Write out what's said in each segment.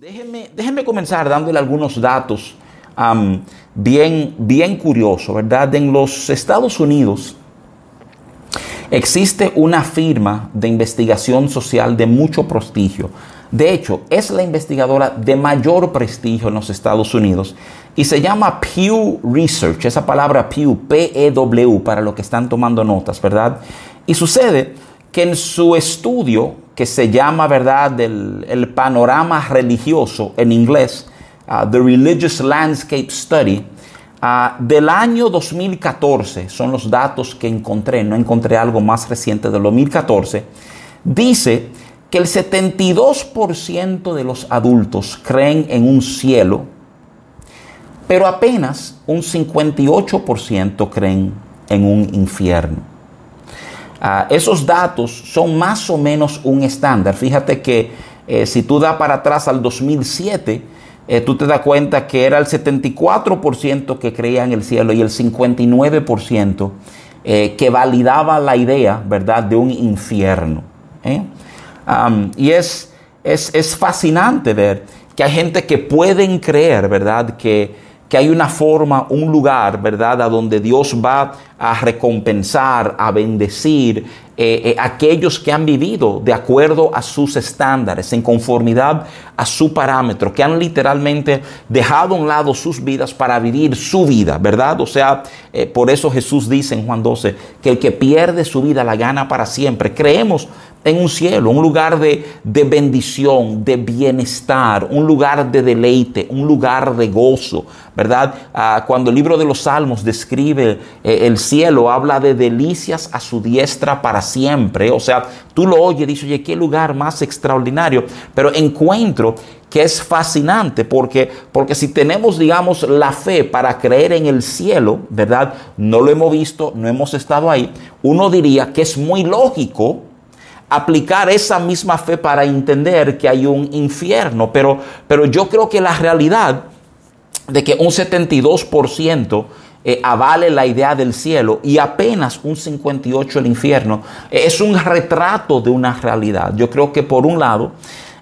Déjenme, comenzar dándole algunos datos bien, bien curiosos, ¿verdad? En los Estados Unidos existe una firma de investigación social de mucho prestigio. De hecho, es la investigadora de mayor prestigio en los Estados Unidos y se llama Pew Research, esa palabra Pew, P-E-W, para los que están tomando notas, ¿verdad? Y sucede que en su estudio que se llama, ¿verdad?, el panorama religioso en inglés, uh, The Religious Landscape Study, uh, del año 2014, son los datos que encontré, no encontré algo más reciente del 2014, dice que el 72% de los adultos creen en un cielo, pero apenas un 58% creen en un infierno. Ah, esos datos son más o menos un estándar. Fíjate que eh, si tú das para atrás al 2007, eh, tú te das cuenta que era el 74% que creía en el cielo y el 59% eh, que validaba la idea, ¿verdad?, de un infierno. y es, es, es fascinante ver que hay gente que pueden creer, ¿verdad?, que que hay una forma, un lugar, ¿verdad?, a donde Dios va a recompensar, a bendecir eh, eh, aquellos que han vivido de acuerdo a sus estándares, en conformidad a su parámetro, que han literalmente dejado a un lado sus vidas para vivir su vida, ¿verdad? O sea, eh, por eso Jesús dice en Juan 12 que el que pierde su vida la gana para siempre. Creemos en un cielo, un lugar de, bendición, de bienestar, un lugar de deleite, un lugar de gozo, ¿verdad? Ah, cuando el libro de los Salmos describe eh, el cielo, habla de delicias a su diestra para siempre, o sea, tú lo oyes dices, oye, qué lugar más extraordinario, pero encuentro que es fascinante porque, porque si tenemos, digamos, la fe para creer en el cielo, ¿verdad? No lo hemos visto, no hemos estado ahí, uno diría que es muy lógico aplicar esa misma fe para entender que hay un infierno, pero, pero yo creo que la realidad de que un 72% eh, avale la idea del cielo y apenas un 58% el infierno, eh, es un retrato de una realidad. Yo creo que por un lado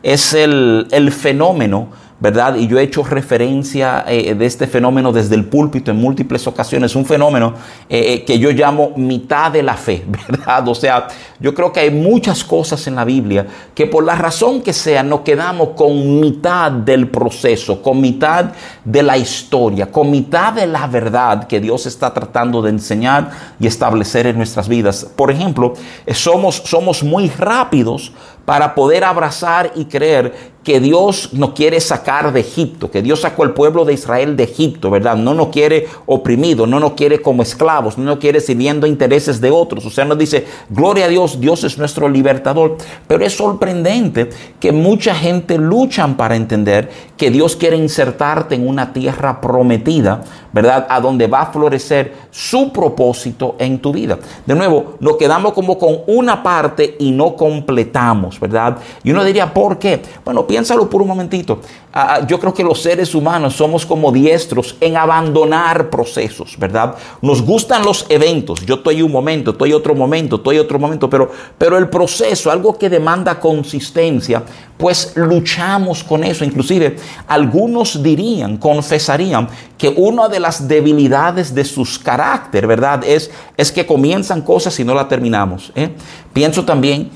es el, el fenómeno ¿verdad? Y yo he hecho referencia eh, de este fenómeno desde el púlpito en múltiples ocasiones, un fenómeno eh, eh, que yo llamo mitad de la fe, ¿verdad? O sea, yo creo que hay muchas cosas en la Biblia que por la razón que sea nos quedamos con mitad del proceso, con mitad de la historia, con mitad de la verdad que Dios está tratando de enseñar y establecer en nuestras vidas. Por ejemplo, somos, somos muy rápidos para poder abrazar y creer que Dios nos quiere sacar de Egipto, que Dios sacó al pueblo de Israel de Egipto, ¿verdad? No nos quiere oprimido, no nos quiere como esclavos, no nos quiere sirviendo intereses de otros. O sea, nos dice, gloria a Dios, Dios es nuestro libertador. Pero es sorprendente que mucha gente luchan para entender que Dios quiere insertarte en una tierra prometida, ¿verdad? A donde va a florecer su propósito en tu vida. De nuevo, nos quedamos como con una parte y no completamos, ¿verdad? Y uno diría, ¿por qué? Bueno, piénsalo por un momentito. Ah, ah, yo creo que los seres humanos somos como diestros en abandonar procesos, ¿verdad? Nos gustan los eventos. Yo estoy un momento, estoy otro momento, estoy otro momento, pero, pero el proceso, algo que demanda consistencia, pues luchamos con eso. Inclusive algunos dirían, confesarían que una de las debilidades de sus carácter, ¿verdad? Es, es que comienzan cosas y no las terminamos. ¿eh? Pienso también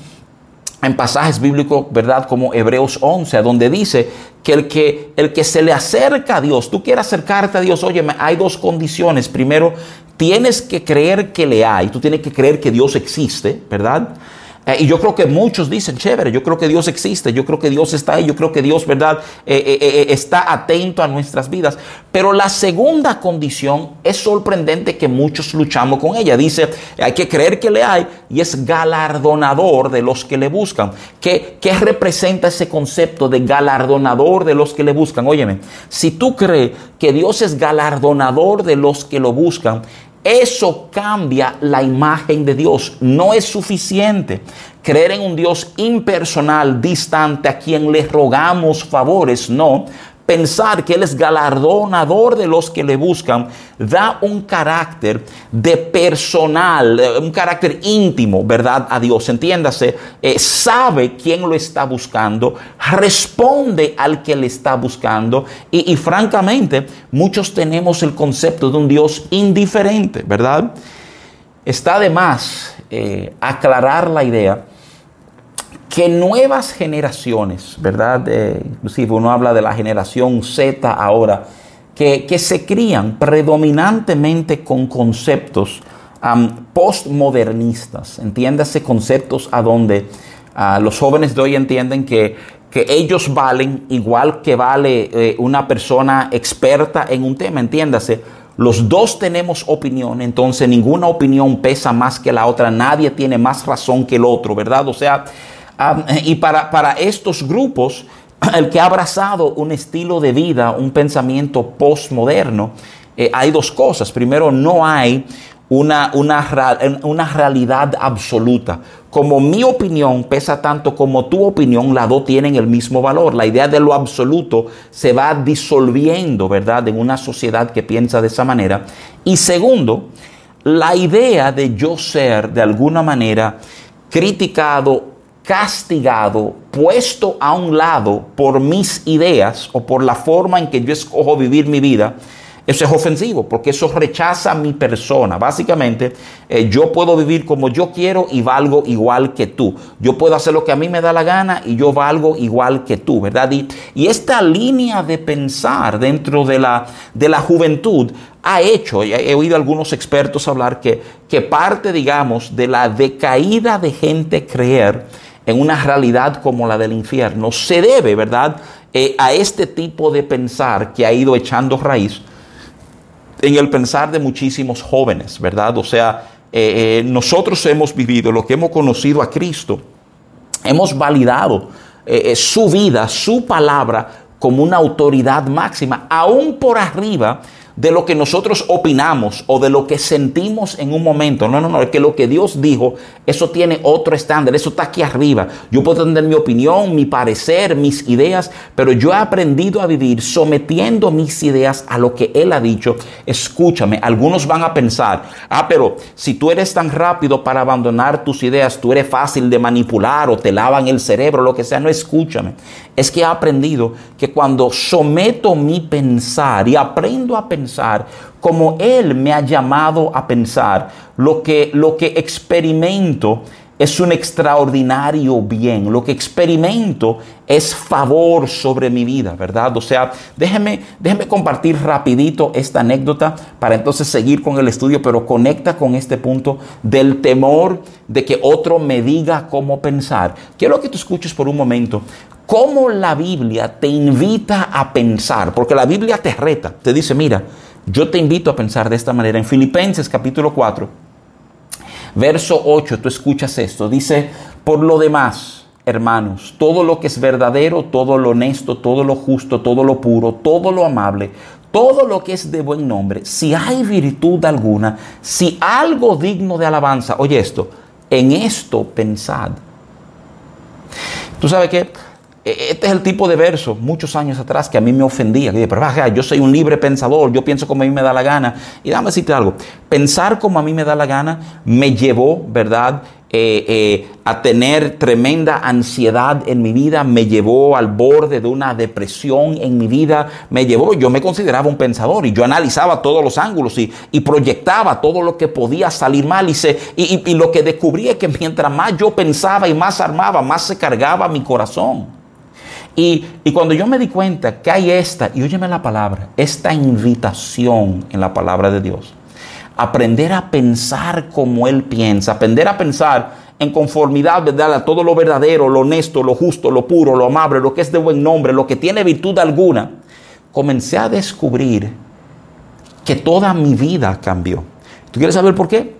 en pasajes bíblicos, ¿verdad? Como Hebreos 11, donde dice que el, que el que se le acerca a Dios, tú quieres acercarte a Dios, oye, hay dos condiciones. Primero, tienes que creer que le hay, tú tienes que creer que Dios existe, ¿verdad? Eh, y yo creo que muchos dicen, chévere, yo creo que Dios existe, yo creo que Dios está ahí, yo creo que Dios, ¿verdad?, eh, eh, está atento a nuestras vidas. Pero la segunda condición es sorprendente que muchos luchamos con ella. Dice, hay que creer que le hay y es galardonador de los que le buscan. ¿Qué, qué representa ese concepto de galardonador de los que le buscan? Óyeme, si tú crees que Dios es galardonador de los que lo buscan, eso cambia la imagen de Dios. No es suficiente creer en un Dios impersonal, distante, a quien le rogamos favores, no. Pensar que Él es galardonador de los que le buscan, da un carácter de personal, eh, un carácter íntimo, ¿verdad? A Dios, entiéndase, eh, sabe quién lo está buscando, responde al que le está buscando y, francamente muchos tenemos el concepto de un Dios indiferente, ¿verdad? Está de más eh, aclarar la idea que nuevas generaciones, ¿verdad? inclusive uno habla de la generación Z ahora, que, se crían predominantemente con conceptos postmodernistas, entiéndase conceptos a donde los jóvenes de hoy entienden que, que ellos valen igual que vale eh, una persona experta en un tema, entiéndase. Los dos tenemos opinión, entonces ninguna opinión pesa más que la otra, nadie tiene más razón que el otro, ¿verdad? O sea, Ah, y para, para estos grupos, el que ha abrazado un estilo de vida, un pensamiento postmoderno, eh, hay dos cosas. Primero, no hay una, una, una, realidad absoluta. Como mi opinión pesa tanto como tu opinión, las dos tienen el mismo valor. La idea de lo absoluto se va disolviendo, ¿verdad?, en una sociedad que piensa de esa manera. Y segundo, la idea de yo ser de alguna manera criticado castigado, puesto a un lado por mis ideas o por la forma en que yo escojo vivir mi vida, eso es ofensivo porque eso rechaza mi persona. Básicamente, eh, yo puedo vivir como yo quiero y valgo igual que tú. Yo puedo hacer lo que a mí me da la gana y yo valgo igual que tú, ¿verdad? Y, y esta línea de pensar dentro de la, de la juventud ha hecho, he oído algunos expertos hablar que, que parte, digamos, de la decaída de gente creer en una realidad como la del infierno se debe, ¿verdad?, eh, a este tipo de pensar que ha ido echando raíz en el pensar de muchísimos jóvenes, ¿verdad? O sea, eh, eh, nosotros hemos vivido lo que hemos conocido a Cristo, hemos validado su vida, su palabra como una autoridad máxima, aún por arriba de lo que nosotros opinamos o de lo que sentimos en un momento. No, no, no, es que lo que Dios dijo, eso tiene otro estándar, eso está aquí arriba. Yo puedo tener mi opinión, mi parecer, mis ideas, pero yo he aprendido a vivir sometiendo mis ideas a lo que Él ha dicho. Escúchame, algunos van a pensar, ah, pero si tú eres tan rápido para abandonar tus ideas, tú eres fácil de manipular o te lavan el cerebro, lo que sea, no escúchame. Es que he aprendido que cuando someto mi pensar y aprendo a pensar, como Él me ha llamado a pensar. Lo que, lo que experimento es un extraordinario bien. Lo que experimento es favor sobre mi vida, ¿verdad? O sea, déjeme, déjeme compartir rapidito esta anécdota para entonces seguir con el estudio, pero conecta con este punto del temor de que otro me diga cómo pensar. Quiero que tú escuches por un momento cómo la Biblia te invita a pensar, porque la Biblia te reta, te dice, mira, yo te invito a pensar de esta manera. En Filipenses capítulo 4, verso 8, tú escuchas esto, dice, por lo demás, hermanos, todo lo que es verdadero, todo lo honesto, todo lo justo, todo lo puro, todo lo amable, todo lo que es de buen nombre, si hay virtud alguna, si algo digno de alabanza, oye esto, en esto pensad. Tú sabes que e-, este es el tipo de verso, muchos años atrás, que a mí me ofendía. Que pero yo soy un libre pensador, yo pienso como a mí me da la gana. Y dame decirte algo, pensar como a mí me da la gana me llevó, ¿verdad? Eh, eh, a tener tremenda ansiedad en mi vida, me llevó al borde de una depresión en mi vida, me llevó, yo me consideraba un pensador y yo analizaba todos los ángulos y, proyectaba todo lo que podía salir mal y, se, y, y lo que descubrí es que mientras más yo pensaba y más armaba, más se cargaba mi corazón. Y, cuando yo me di cuenta que hay esta, y óyeme la palabra, esta invitación en la palabra de Dios, aprender a pensar como Él piensa, aprender a pensar en conformidad ¿verdad? a todo lo verdadero, lo honesto, lo justo, lo puro, lo amable, lo que es de buen nombre, lo que tiene virtud alguna, comencé a descubrir que toda mi vida cambió. ¿Tú quieres saber por qué?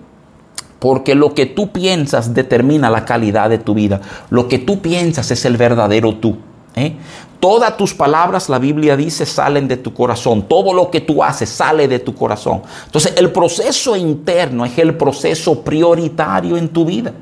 Porque lo que tú piensas determina la calidad de tu vida. Lo que tú piensas es el verdadero tú. ¿Eh? Todas tus palabras, la Biblia dice, salen de tu corazón. Todo lo que tú haces sale de tu corazón. Entonces, el proceso interno es el proceso prioritario en tu vida.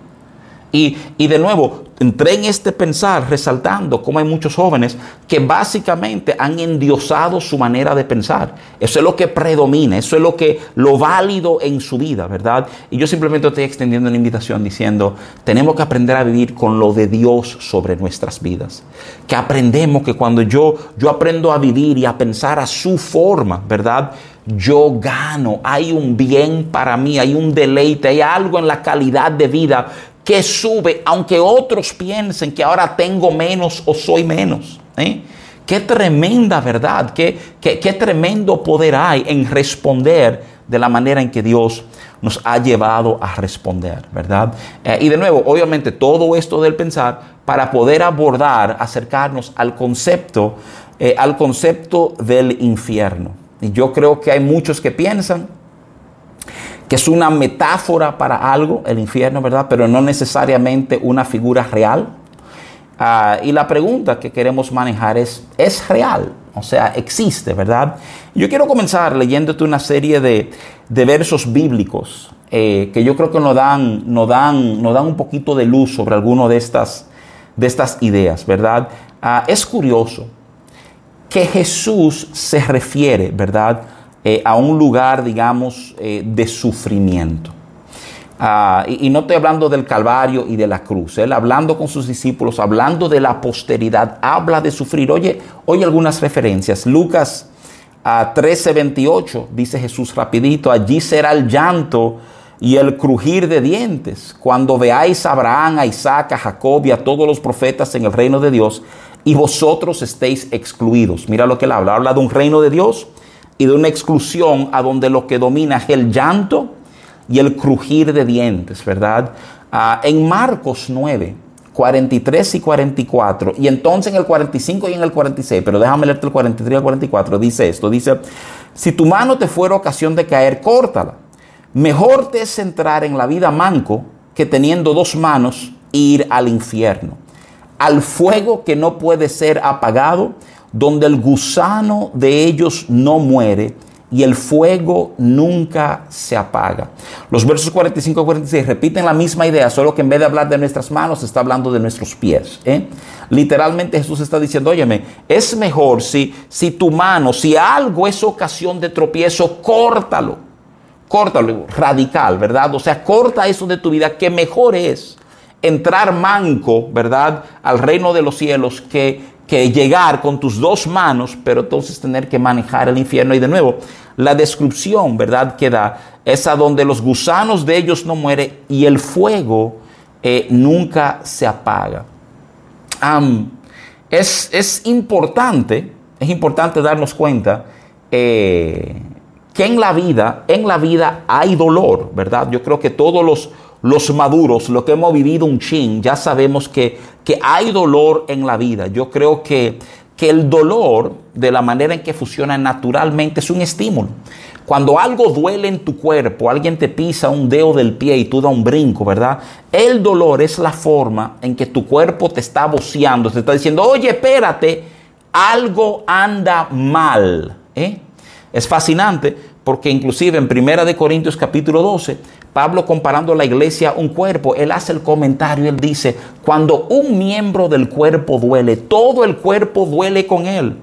Y, y, de nuevo, entré en este pensar resaltando cómo hay muchos jóvenes que básicamente han endiosado su manera de pensar. Eso es lo que predomina, eso es lo que lo válido en su vida, ¿verdad? Y yo simplemente estoy extendiendo una invitación diciendo, tenemos que aprender a vivir con lo de Dios sobre nuestras vidas. Que aprendemos que cuando yo yo aprendo a vivir y a pensar a su forma, ¿verdad? yo gano, hay un bien para mí, hay un deleite, hay algo en la calidad de vida que sube, aunque otros piensen que ahora tengo menos o soy menos. ¿eh? Qué tremenda verdad, qué, qué, qué, tremendo poder hay en responder de la manera en que Dios nos ha llevado a responder, ¿verdad? Eh, y de nuevo, obviamente todo esto del pensar para poder abordar, acercarnos al concepto, eh, al concepto del infierno. Y yo creo que hay muchos que piensan que es una metáfora para algo, el infierno, ¿verdad? Pero no necesariamente una figura real. Ah, y la pregunta que queremos manejar es, ¿es real? O sea, existe, ¿verdad? Yo quiero comenzar leyéndote una serie de, versos bíblicos eh, que yo creo que nos dan, nos, dan, nos dan un poquito de luz sobre alguno de estas, de estas ideas, ¿verdad? Ah, es curioso que Jesús se refiere, ¿verdad? Eh, a un lugar, digamos, eh, de sufrimiento. Ah, y, no estoy hablando del Calvario y de la cruz. Él hablando con sus discípulos, hablando de la posteridad, habla de sufrir. Oye, oye algunas referencias. Lucas a 13:28 dice Jesús rapidito, allí será el llanto y el crujir de dientes cuando veáis a Abraham, a Isaac, a Jacob y a todos los profetas en el reino de Dios y vosotros estéis excluidos. Mira lo que él habla. Habla de un reino de Dios y de una exclusión a donde lo que domina es el llanto y el crujir de dientes, ¿verdad? Ah, en Marcos 9, 43 y 44, y entonces en el 45 y en el 46, pero déjame leerte el 43 y el 44, dice esto, dice, si tu mano te fuera ocasión de caer, córtala. Mejor te es entrar en la vida manco que teniendo dos manos ir al infierno, al fuego que no puede ser apagado donde el gusano de ellos no muere y el fuego nunca se apaga. Los versos 45 y 46 repiten la misma idea, solo que en vez de hablar de nuestras manos, está hablando de nuestros pies. ¿eh? Literalmente Jesús está diciendo, óyeme, es mejor si, si tu mano, si algo es ocasión de tropiezo, córtalo. Córtalo, radical, ¿verdad? O sea, corta eso de tu vida, que mejor es entrar manco, ¿verdad? Al reino de los cielos que que llegar con tus dos manos, pero entonces tener que manejar el infierno. Y de nuevo, la descripción, ¿verdad?, que da es a donde los gusanos de ellos no mueren y el fuego eh, nunca se apaga. es, importante, es importante darnos cuenta eh, que en la vida, en la vida hay dolor, ¿verdad? Yo creo que todos los los maduros, lo que hemos vivido un chin, ya sabemos que, que hay dolor en la vida. Yo creo que, que el dolor, de la manera en que funciona naturalmente, es un estímulo. Cuando algo duele en tu cuerpo, alguien te pisa un dedo del pie y tú das un brinco, ¿verdad? El dolor es la forma en que tu cuerpo te está boceando, te está diciendo, oye, espérate, algo anda mal. ¿eh? Es fascinante porque inclusive en Primera de Corintios capítulo 12, Pablo comparando la iglesia a un cuerpo, él hace el comentario, él dice, cuando un miembro del cuerpo duele, todo el cuerpo duele con él.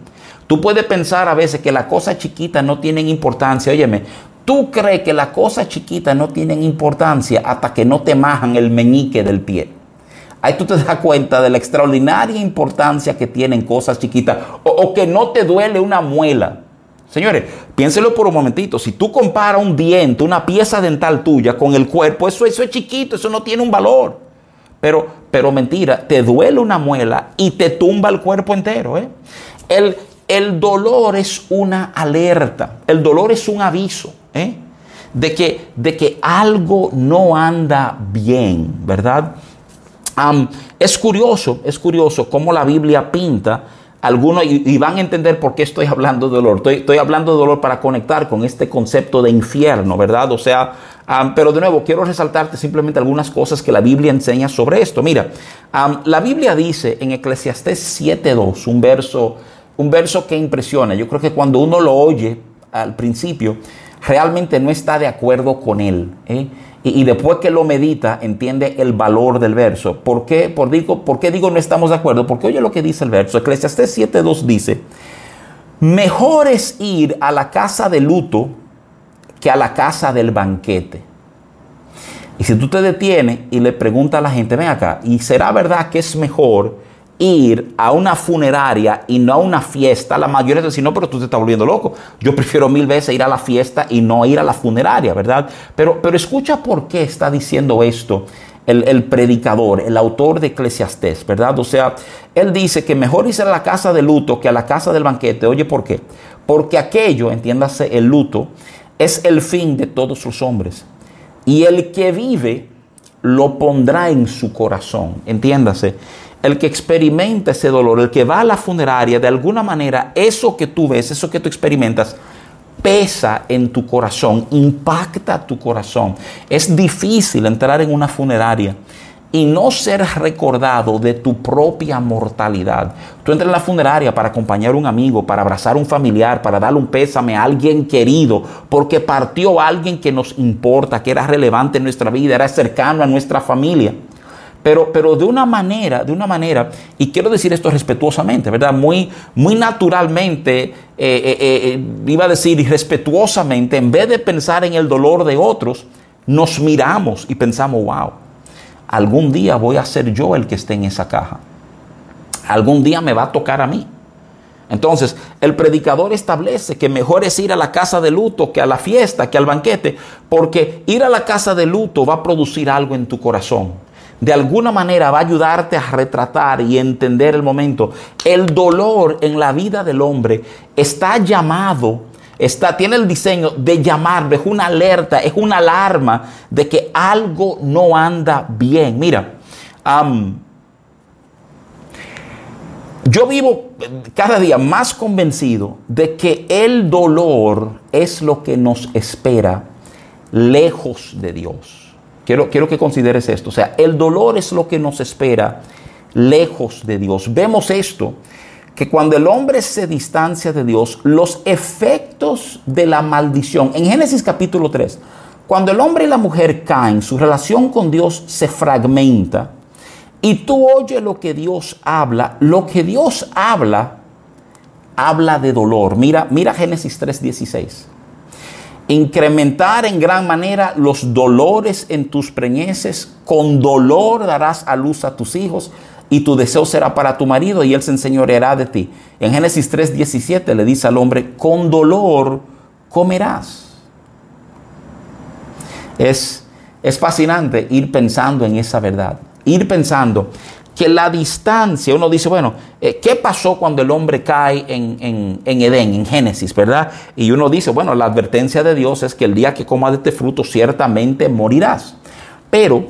Tú puedes pensar a veces que las cosas chiquitas no tienen importancia. Óyeme, tú crees que las cosas chiquitas no tienen importancia hasta que no te majan el meñique del pie. Ahí tú te das cuenta de la extraordinaria importancia que tienen cosas chiquitas o, o que no te duele una muela. Señores, piénselo por un momentito. Si tú comparas un diente, una pieza dental tuya con el cuerpo, eso, es chiquito, eso no tiene un valor. Pero, pero mentira, te duele una muela y te tumba el cuerpo entero. ¿eh? El, el dolor es una alerta, el dolor es un aviso ¿eh? de, que, de que algo no anda bien, ¿verdad? es curioso, es curioso cómo la Biblia pinta algunos, y, van a entender por qué estoy hablando de dolor. Estoy, hablando de dolor para conectar con este concepto de infierno, ¿verdad? O sea, pero de nuevo, quiero resaltarte simplemente algunas cosas que la Biblia enseña sobre esto. Mira, la Biblia dice en Eclesiastés 7.2, un verso, un verso que impresiona. Yo creo que cuando uno lo oye al principio, realmente no está de acuerdo con él. ¿eh? Y, después que lo medita, entiende el valor del verso. ¿Por qué, por digo, ¿Por qué digo no estamos de acuerdo? Porque oye lo que dice el verso. Eclesiastés 7.2 dice, mejor es ir a la casa de luto que a la casa del banquete. Y si tú te detienes y le preguntas a la gente, ven acá, ¿y será verdad que es mejor ir a una funeraria y no a una fiesta, la mayoría dicen, no, pero tú te estás volviendo loco. Yo prefiero mil veces ir a la fiesta y no ir a la funeraria, ¿verdad? Pero, pero escucha por qué está diciendo esto el, predicador, el autor de Eclesiastés, ¿verdad? O sea, él dice que mejor irse a la casa de luto que a la casa del banquete. Oye, ¿por qué? Porque aquello, entiéndase, el luto, es el fin de todos los hombres. Y el que vive lo pondrá en su corazón, entiéndase el que experimenta ese dolor, el que va a la funeraria, de alguna manera, eso que tú ves, eso que tú experimentas, pesa en tu corazón, impacta tu corazón. Es difícil entrar en una funeraria y no ser recordado de tu propia mortalidad. Tú entras en la funeraria para acompañar a un amigo, para abrazar a un familiar, para darle un pésame a alguien querido, porque partió alguien que nos importa, que era relevante en nuestra vida, era cercano a nuestra familia pero, pero de una manera, de una manera, y quiero decir esto respetuosamente, ¿verdad? Muy, muy naturalmente, eh, eh, eh, iba a decir irrespetuosamente, en vez de pensar en el dolor de otros, nos miramos y pensamos, wow, algún día voy a ser yo el que esté en esa caja. Algún día me va a tocar a mí. Entonces, el predicador establece que mejor es ir a la casa de luto que a la fiesta, que al banquete, porque ir a la casa de luto va a producir algo en tu corazón de alguna manera va a ayudarte a retratar y entender el momento. El dolor en la vida del hombre está llamado, está, tiene el diseño de llamar, es una alerta, es una alarma de que algo no anda bien. Mira, yo vivo cada día más convencido de que el dolor es lo que nos espera lejos de Dios. Quiero, que consideres esto. O sea, el dolor es lo que nos espera lejos de Dios. Vemos esto, que cuando el hombre se distancia de Dios, los efectos de la maldición, en Génesis capítulo 3, cuando el hombre y la mujer caen, su relación con Dios se fragmenta y tú oyes lo que Dios habla, lo que Dios habla, habla de dolor. Mira, mira Génesis 3:16 incrementar en gran manera los dolores en tus preñeces, con dolor darás a luz a tus hijos y tu deseo será para tu marido y él se enseñoreará de ti. En Génesis 3:17 le dice al hombre, con dolor comerás. Es, es fascinante ir pensando en esa verdad, ir pensando que la distancia, uno dice, bueno, eh, ¿qué pasó cuando el hombre cae en, Edén, en Génesis, verdad? Y uno dice, bueno, la advertencia de Dios es que el día que comas de este fruto ciertamente morirás. Pero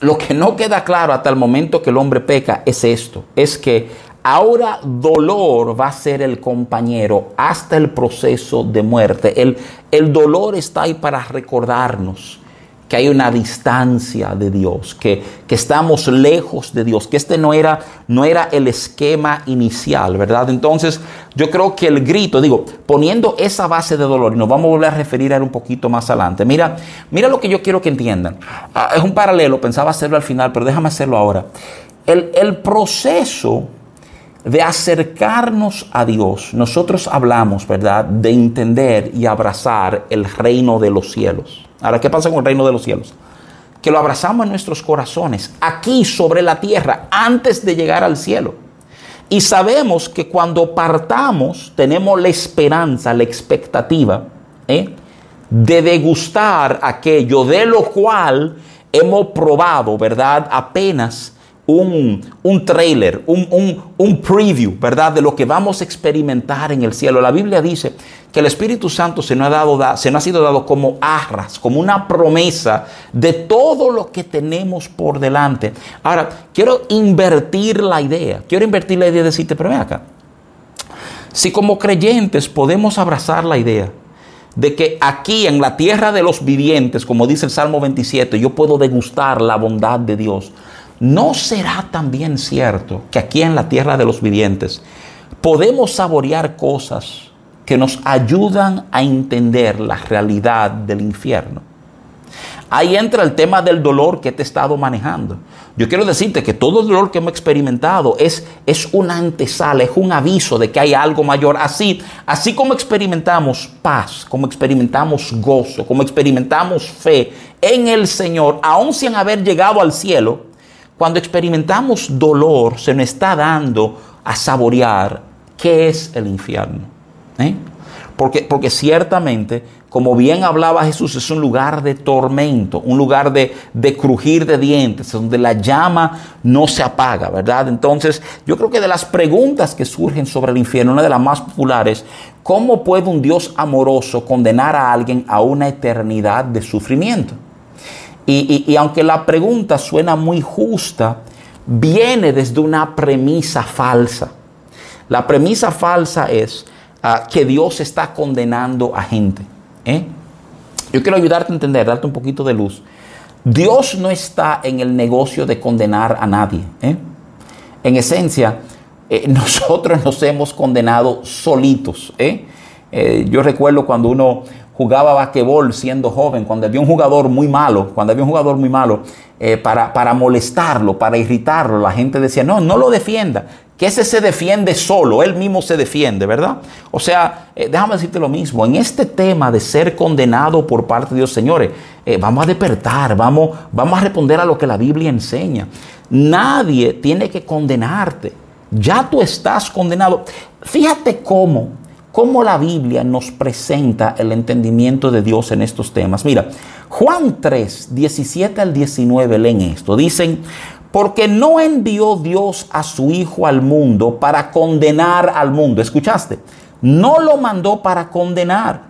lo que no queda claro hasta el momento que el hombre peca es esto, es que ahora dolor va a ser el compañero hasta el proceso de muerte. El, el dolor está ahí para recordarnos que hay una distancia de Dios, que, que, estamos lejos de Dios, que este no era, no era el esquema inicial, ¿verdad? Entonces yo creo que el grito, digo, poniendo esa base de dolor, y nos vamos a volver a referir a él un poquito más adelante, mira, mira lo que yo quiero que entiendan. Ah, es un paralelo, pensaba hacerlo al final, pero déjame hacerlo ahora. El, el proceso de acercarnos a Dios, nosotros hablamos, ¿verdad?, de entender y abrazar el reino de los cielos. Ahora, ¿qué pasa con el reino de los cielos? Que lo abrazamos en nuestros corazones, aquí sobre la tierra, antes de llegar al cielo. Y sabemos que cuando partamos tenemos la esperanza, la expectativa ¿eh? de degustar aquello de lo cual hemos probado, ¿verdad? Apenas un, un trailer, un, un, preview, ¿verdad? De lo que vamos a experimentar en el cielo. La Biblia dice que el Espíritu Santo se nos ha, dado, se nos ha sido dado como arras, como una promesa de todo lo que tenemos por delante. Ahora, quiero invertir la idea. Quiero invertir la idea de decirte, pero ven acá. Si como creyentes podemos abrazar la idea de que aquí en la tierra de los vivientes, como dice el Salmo 27, yo puedo degustar la bondad de Dios. ¿No será también cierto que aquí en la tierra de los vivientes podemos saborear cosas que nos ayudan a entender la realidad del infierno? Ahí entra el tema del dolor que te he estado manejando. Yo quiero decirte que todo el dolor que hemos experimentado es, es una antesala, es un aviso de que hay algo mayor. Así, así como experimentamos paz, como experimentamos gozo, como experimentamos fe en el Señor, aun sin haber llegado al cielo, cuando experimentamos dolor, se nos está dando a saborear qué es el infierno. ¿eh? Porque, porque ciertamente como bien hablaba Jesús, es un lugar de tormento, un lugar de, crujir de dientes, donde la llama no se apaga, ¿verdad? Entonces, yo creo que de las preguntas que surgen sobre el infierno, una de las más populares, ¿cómo puede un Dios amoroso condenar a alguien a una eternidad de sufrimiento? Y, aunque la pregunta suena muy justa, viene desde una premisa falsa. La premisa falsa es ah, que Dios está condenando a gente. ¿Eh? Yo quiero ayudarte a entender, darte un poquito de luz. Dios no está en el negocio de condenar a nadie. ¿eh? En esencia, eh, nosotros nos hemos condenado solitos. yo recuerdo cuando uno jugaba basquetbol siendo joven, cuando había un jugador muy malo, cuando había un jugador muy malo, para, para molestarlo, para irritarlo, la gente decía, no, no lo defienda, que ese se defiende solo, él mismo se defiende, ¿verdad? O sea, eh, déjame decirte lo mismo, en este tema de ser condenado por parte de Dios, señores, eh, vamos a despertar, vamos, vamos a responder a lo que la Biblia enseña. Nadie tiene que condenarte, ya tú estás condenado. Fíjate cómo, cómo la Biblia nos presenta el entendimiento de Dios en estos temas. Mira, Juan 3, 17 al 19 leen esto, dicen, porque no envió Dios a su Hijo al mundo para condenar al mundo. ¿Escuchaste? No lo mandó para condenar,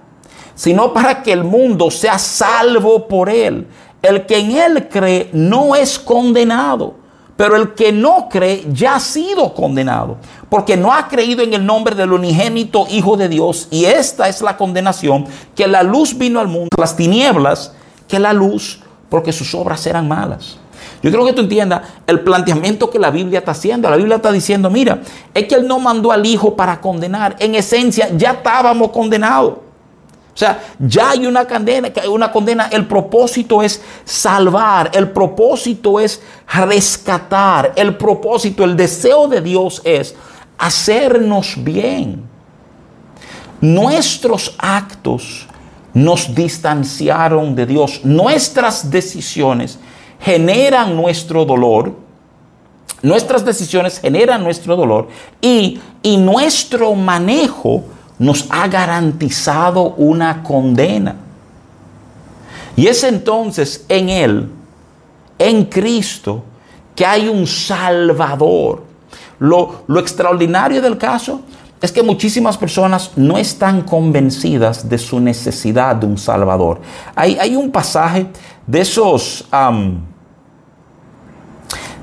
sino para que el mundo sea salvo por él. El que en él cree no es condenado, pero el que no cree ya ha sido condenado, porque no ha creído en el nombre del unigénito Hijo de Dios. Y esta es la condenación, que la luz vino al mundo, las tinieblas, que la luz, porque sus obras eran malas. Yo creo que tú entiendas el planteamiento que la Biblia está haciendo. La Biblia está diciendo, mira, es que Él no mandó al Hijo para condenar. En esencia, ya estábamos condenados. O sea, ya hay una condena, una condena. El propósito es salvar, el propósito es rescatar, el propósito, el deseo de Dios es hacernos bien. Nuestros actos nos distanciaron de Dios. Nuestras decisiones generan nuestro dolor, nuestras decisiones generan nuestro dolor y, y nuestro manejo nos ha garantizado una condena. Y es entonces en Él, en Cristo, que hay un Salvador. Lo, lo, extraordinario del caso es que muchísimas personas no están convencidas de su necesidad de un Salvador. Hay, hay un pasaje de esos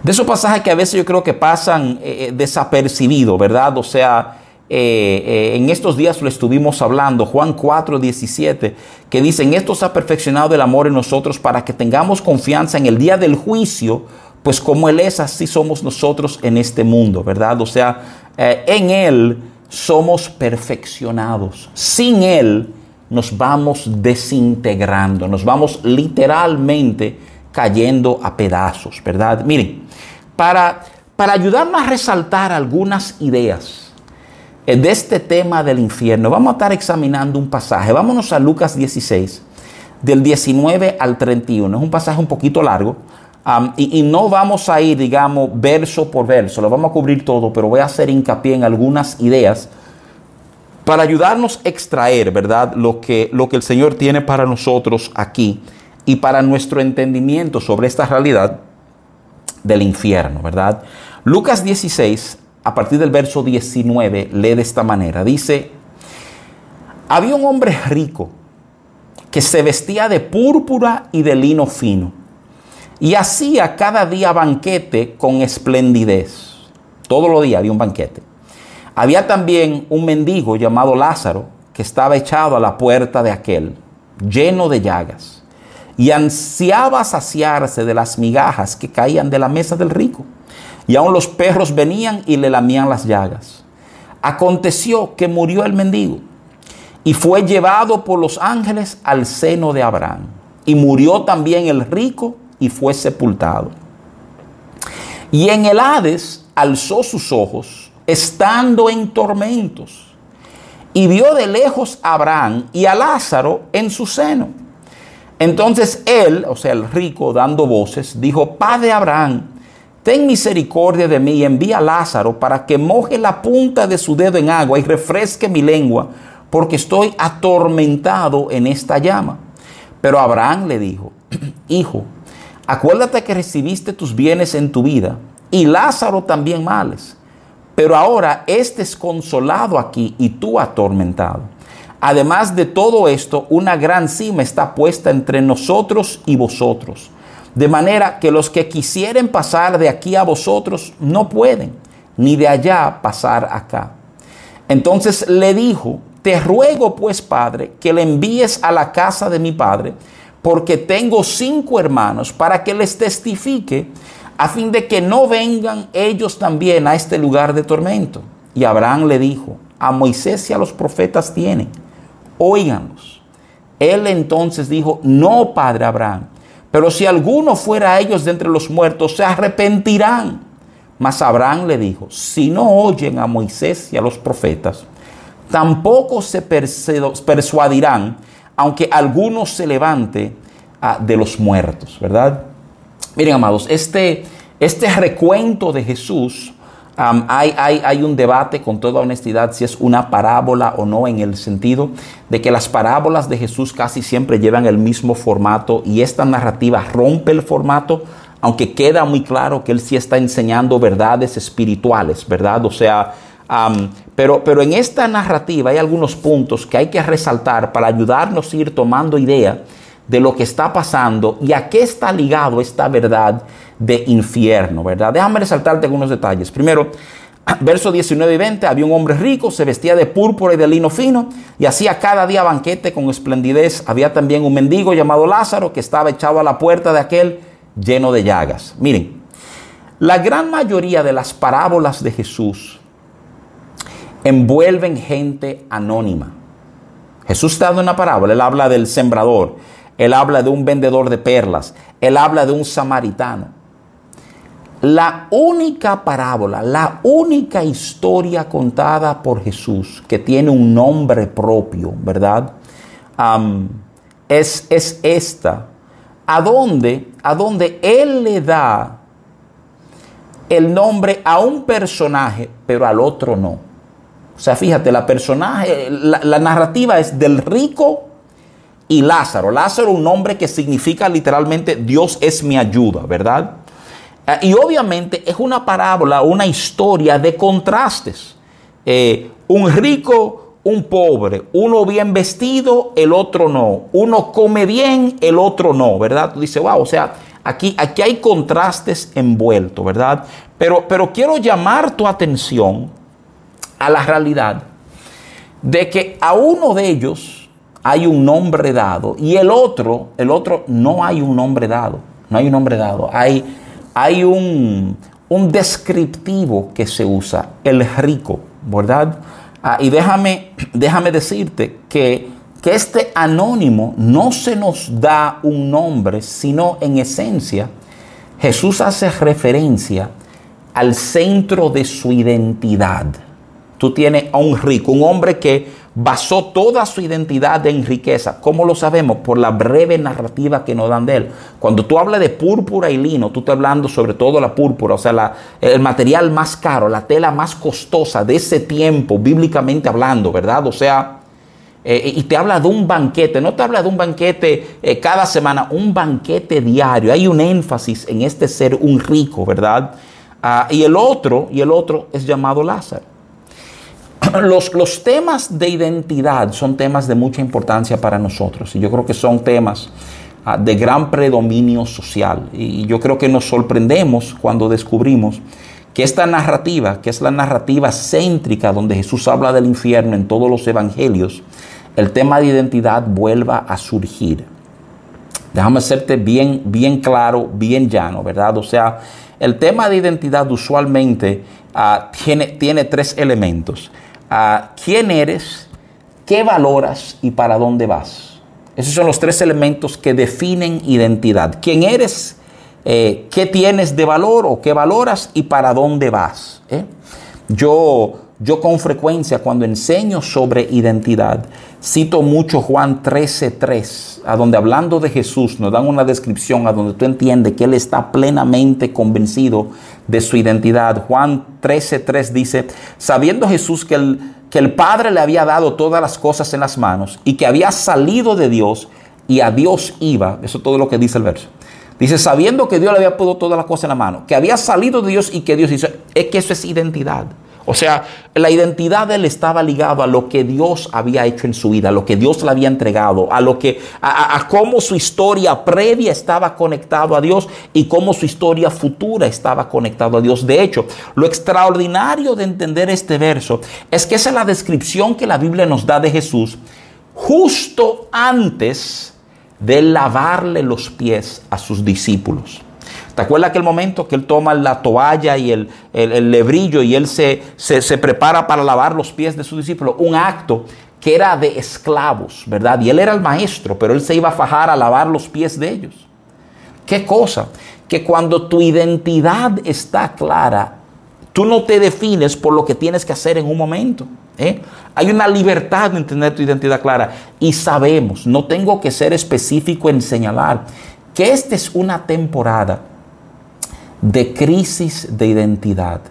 de esos pasajes que a veces yo creo que pasan eh, eh, desapercibidos, ¿verdad? O sea, eh, en estos días lo estuvimos hablando, Juan 4, 17, que dice, en esto se ha perfeccionado el amor en nosotros para que tengamos confianza en el día del juicio, pues como Él es, así somos nosotros en este mundo, ¿verdad? O sea, en Él somos perfeccionados. Sin Él nos vamos desintegrando, nos vamos literalmente cayendo a pedazos, ¿verdad? Miren, para, para ayudarnos a resaltar algunas ideas eh, de este tema del infierno, vamos a estar examinando un pasaje. Vámonos a Lucas 16, del 19 al 31. Es un pasaje un poquito largo. y, y, no vamos a ir, digamos, verso por verso, lo vamos a cubrir todo, pero voy a hacer hincapié en algunas ideas para ayudarnos a extraer, ¿verdad?, lo que, lo que el Señor tiene para nosotros aquí y para nuestro entendimiento sobre esta realidad del infierno, ¿verdad? Lucas 16, a partir del verso 19, lee de esta manera. Dice, había un hombre rico que se vestía de púrpura y de lino fino y hacía cada día banquete con esplendidez. Todos los días había un banquete. Había también un mendigo llamado Lázaro que estaba echado a la puerta de aquel, lleno de llagas y ansiaba saciarse de las migajas que caían de la mesa del rico. Y aun los perros venían y le lamían las llagas. Aconteció que murió el mendigo y fue llevado por los ángeles al seno de Abraham. y murió también el rico y fue sepultado. Y en el Hades alzó sus ojos, estando en tormentos, y vio de lejos a Abraham y a Lázaro en su seno. Entonces él, o sea, el rico, dando voces, dijo, Padre Abraham, ten misericordia de mí y envía a Lázaro para que moje la punta de su dedo en agua y refresque mi lengua, porque estoy atormentado en esta llama. Pero Abraham le dijo, Hijo, acuérdate que recibiste tus bienes en tu vida y Lázaro también males. Pero ahora este es consolado aquí y tú atormentado. Además de todo esto, una gran cima está puesta entre nosotros y vosotros. De manera que los que quisieren pasar de aquí a vosotros no pueden, ni de allá pasar acá. Entonces le dijo, te ruego pues, Padre, que le envíes a la casa de mi Padre, porque tengo cinco hermanos, para que les testifique, a fin de que no vengan ellos también a este lugar de tormento. Y Abraham le dijo, a Moisés y a los profetas tienen óiganlos. Él entonces dijo, no, padre Abraham, pero si alguno fuera a ellos de entre los muertos, se arrepentirán. Mas Abraham le dijo, si no oyen a Moisés y a los profetas, tampoco se persuadirán, aunque alguno se levante ah, de los muertos, ¿verdad? Miren, amados, este, este recuento de Jesús hay, hay, un debate con toda honestidad si es una parábola o no en el sentido de que las parábolas de Jesús casi siempre llevan el mismo formato y esta narrativa rompe el formato, aunque queda muy claro que él sí está enseñando verdades espirituales, ¿verdad? O sea, pero, pero en esta narrativa hay algunos puntos que hay que resaltar para ayudarnos a ir tomando idea de lo que está pasando y a qué está ligado esta verdad de infierno, ¿verdad? Déjame resaltarte algunos detalles. Primero, verso 19 y 20, había un hombre rico, se vestía de púrpura y de lino fino y hacía cada día banquete con esplendidez. Había también un mendigo llamado Lázaro que estaba echado a la puerta de aquel lleno de llagas. Miren, la gran mayoría de las parábolas de Jesús envuelven gente anónima. Jesús está dando una parábola, él habla del sembrador, él habla de un vendedor de perlas, él habla de un samaritano. La única parábola, la única historia contada por Jesús que tiene un nombre propio, ¿verdad? es, es, esta, a donde, a Él le da el nombre a un personaje, pero al otro no. O sea, fíjate, la personaje, la narrativa es del rico y Lázaro. Lázaro, un nombre que significa literalmente Dios es mi ayuda, ¿verdad? Eh, y obviamente es una parábola, una historia de contrastes. Eh, un rico, un pobre, uno bien vestido, el otro no. Uno come bien, el otro no, ¿verdad? Tú dices, wow, o sea, aquí, aquí hay contrastes envueltos, ¿verdad? Pero, pero quiero llamar tu atención a la realidad de que a uno de ellos hay un nombre dado y el otro, el otro no hay un nombre dado, no hay un nombre dado, hay hay un, descriptivo que se usa, el rico, ¿verdad? Ah, y déjame, déjame decirte que, que este anónimo no se nos da un nombre, sino en esencia, Jesús hace referencia al centro de su identidad. Tú tienes a un rico, un hombre que basó toda su identidad en riqueza. ¿Cómo lo sabemos? Por la breve narrativa que nos dan de él. Cuando tú hablas de púrpura y lino, tú estás hablando sobre todo la púrpura, o sea, el material más caro, la tela más costosa de ese tiempo, bíblicamente hablando, ¿verdad? O sea, eh, y te habla de un banquete, no te habla de un banquete eh, cada semana, un banquete diario. Hay un énfasis en este ser un rico, ¿verdad? Ah, y el otro, y el otro es llamado Lázaro. Los, temas de identidad son temas de mucha importancia para nosotros y yo creo que son temas ah, de gran predominio social y yo creo que nos sorprendemos cuando descubrimos que esta narrativa, que es la narrativa céntrica donde Jesús habla del infierno en todos los evangelios, el tema de identidad vuelva a surgir. Déjame hacerte bien, bien claro, bien llano, ¿verdad? O sea, el tema de identidad usualmente ah, tiene, tiene tres elementos a quién eres, qué valoras y para dónde vas. Esos son los tres elementos que definen identidad. ¿Quién eres? Eh, ¿Qué tienes de valor o qué valoras y para dónde vas? ¿eh? Yo, yo con frecuencia cuando enseño sobre identidad, cito mucho Juan 13:3, a donde hablando de Jesús nos dan una descripción a donde tú entiendes que Él está plenamente convencido de su identidad. Juan 13:3 dice, sabiendo Jesús que el, que el Padre le había dado todas las cosas en las manos y que había salido de Dios y a Dios iba, eso es todo lo que dice el verso. Dice, sabiendo que Dios le había puesto todas las cosas en la mano, que había salido de Dios y que Dios hizo, es que eso es identidad. O sea, la identidad de él estaba ligado a lo que Dios había hecho en su vida, a lo que Dios le había entregado, a lo que, a, cómo su historia previa estaba conectado a Dios y cómo su historia futura estaba conectado a Dios. De hecho, lo extraordinario de entender este verso es que esa es la descripción que la Biblia nos da de Jesús justo antes de lavarle los pies a sus discípulos. ¿Te acuerdas aquel momento que él toma la toalla y el, el, lebrillo y él se, se, se, prepara para lavar los pies de sus discípulos? Un acto que era de esclavos, ¿verdad? Y él era el maestro, pero él se iba a fajar a lavar los pies de ellos. ¿Qué cosa? Que cuando tu identidad está clara, tú no te defines por lo que tienes que hacer en un momento. ¿Eh? Hay una libertad en tener tu identidad clara y sabemos, no tengo que ser específico en señalar que esta es una temporada de crisis de identidad.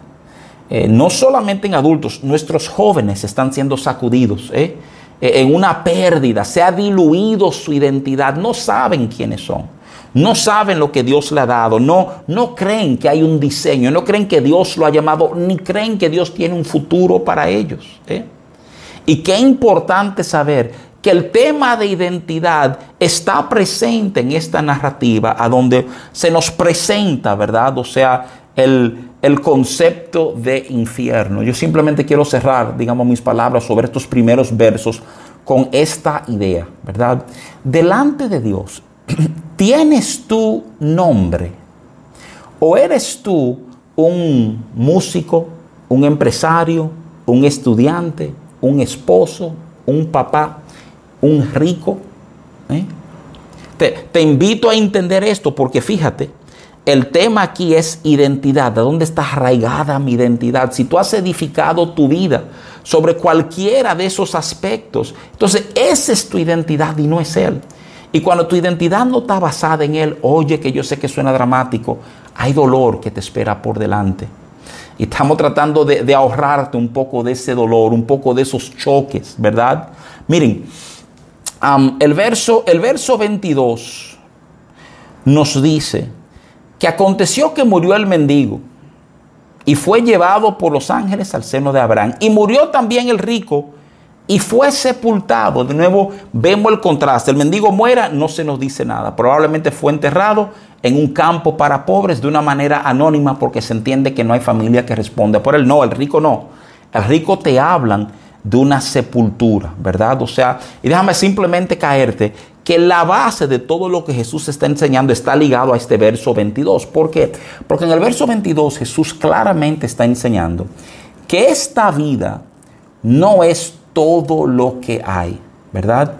Eh, no solamente en adultos, nuestros jóvenes están siendo sacudidos ¿eh? en una pérdida, se ha diluido su identidad, no saben quiénes son. No saben lo que Dios le ha dado, no, no creen que hay un diseño, no creen que Dios lo ha llamado, ni creen que Dios tiene un futuro para ellos. ¿eh? Y qué importante saber que el tema de identidad está presente en esta narrativa, a donde se nos presenta, ¿verdad? O sea, el, el concepto de infierno. Yo simplemente quiero cerrar, digamos, mis palabras sobre estos primeros versos con esta idea, ¿verdad? Delante de Dios, ¿Tienes tu nombre? ¿O eres tú un músico, un empresario, un estudiante, un esposo, un papá, un rico? ¿Eh? Te, te, invito a entender esto porque fíjate, el tema aquí es identidad. ¿De dónde está arraigada mi identidad? Si tú has edificado tu vida sobre cualquiera de esos aspectos, entonces esa es tu identidad y no es Él. Y cuando tu identidad no está basada en Él, oye que yo sé que suena dramático, hay dolor que te espera por delante. Y estamos tratando de, de ahorrarte un poco de ese dolor, un poco de esos choques, ¿verdad? Miren, el, verso, el verso 22 nos dice que aconteció que murió el mendigo y fue llevado por los ángeles al seno de Abraham. Y murió también el rico y fue sepultado. De nuevo vemos el contraste. El mendigo muera, no se nos dice nada. Probablemente fue enterrado en un campo para pobres de una manera anónima porque se entiende que no hay familia que responda por él. No, el rico no. El rico te hablan de una sepultura, ¿verdad? O sea, y déjame simplemente caerte que la base de todo lo que Jesús está enseñando está ligado a este verso 22. ¿Por qué? Porque en el verso 22 Jesús claramente está enseñando que esta vida no es todo lo que hay, ¿verdad?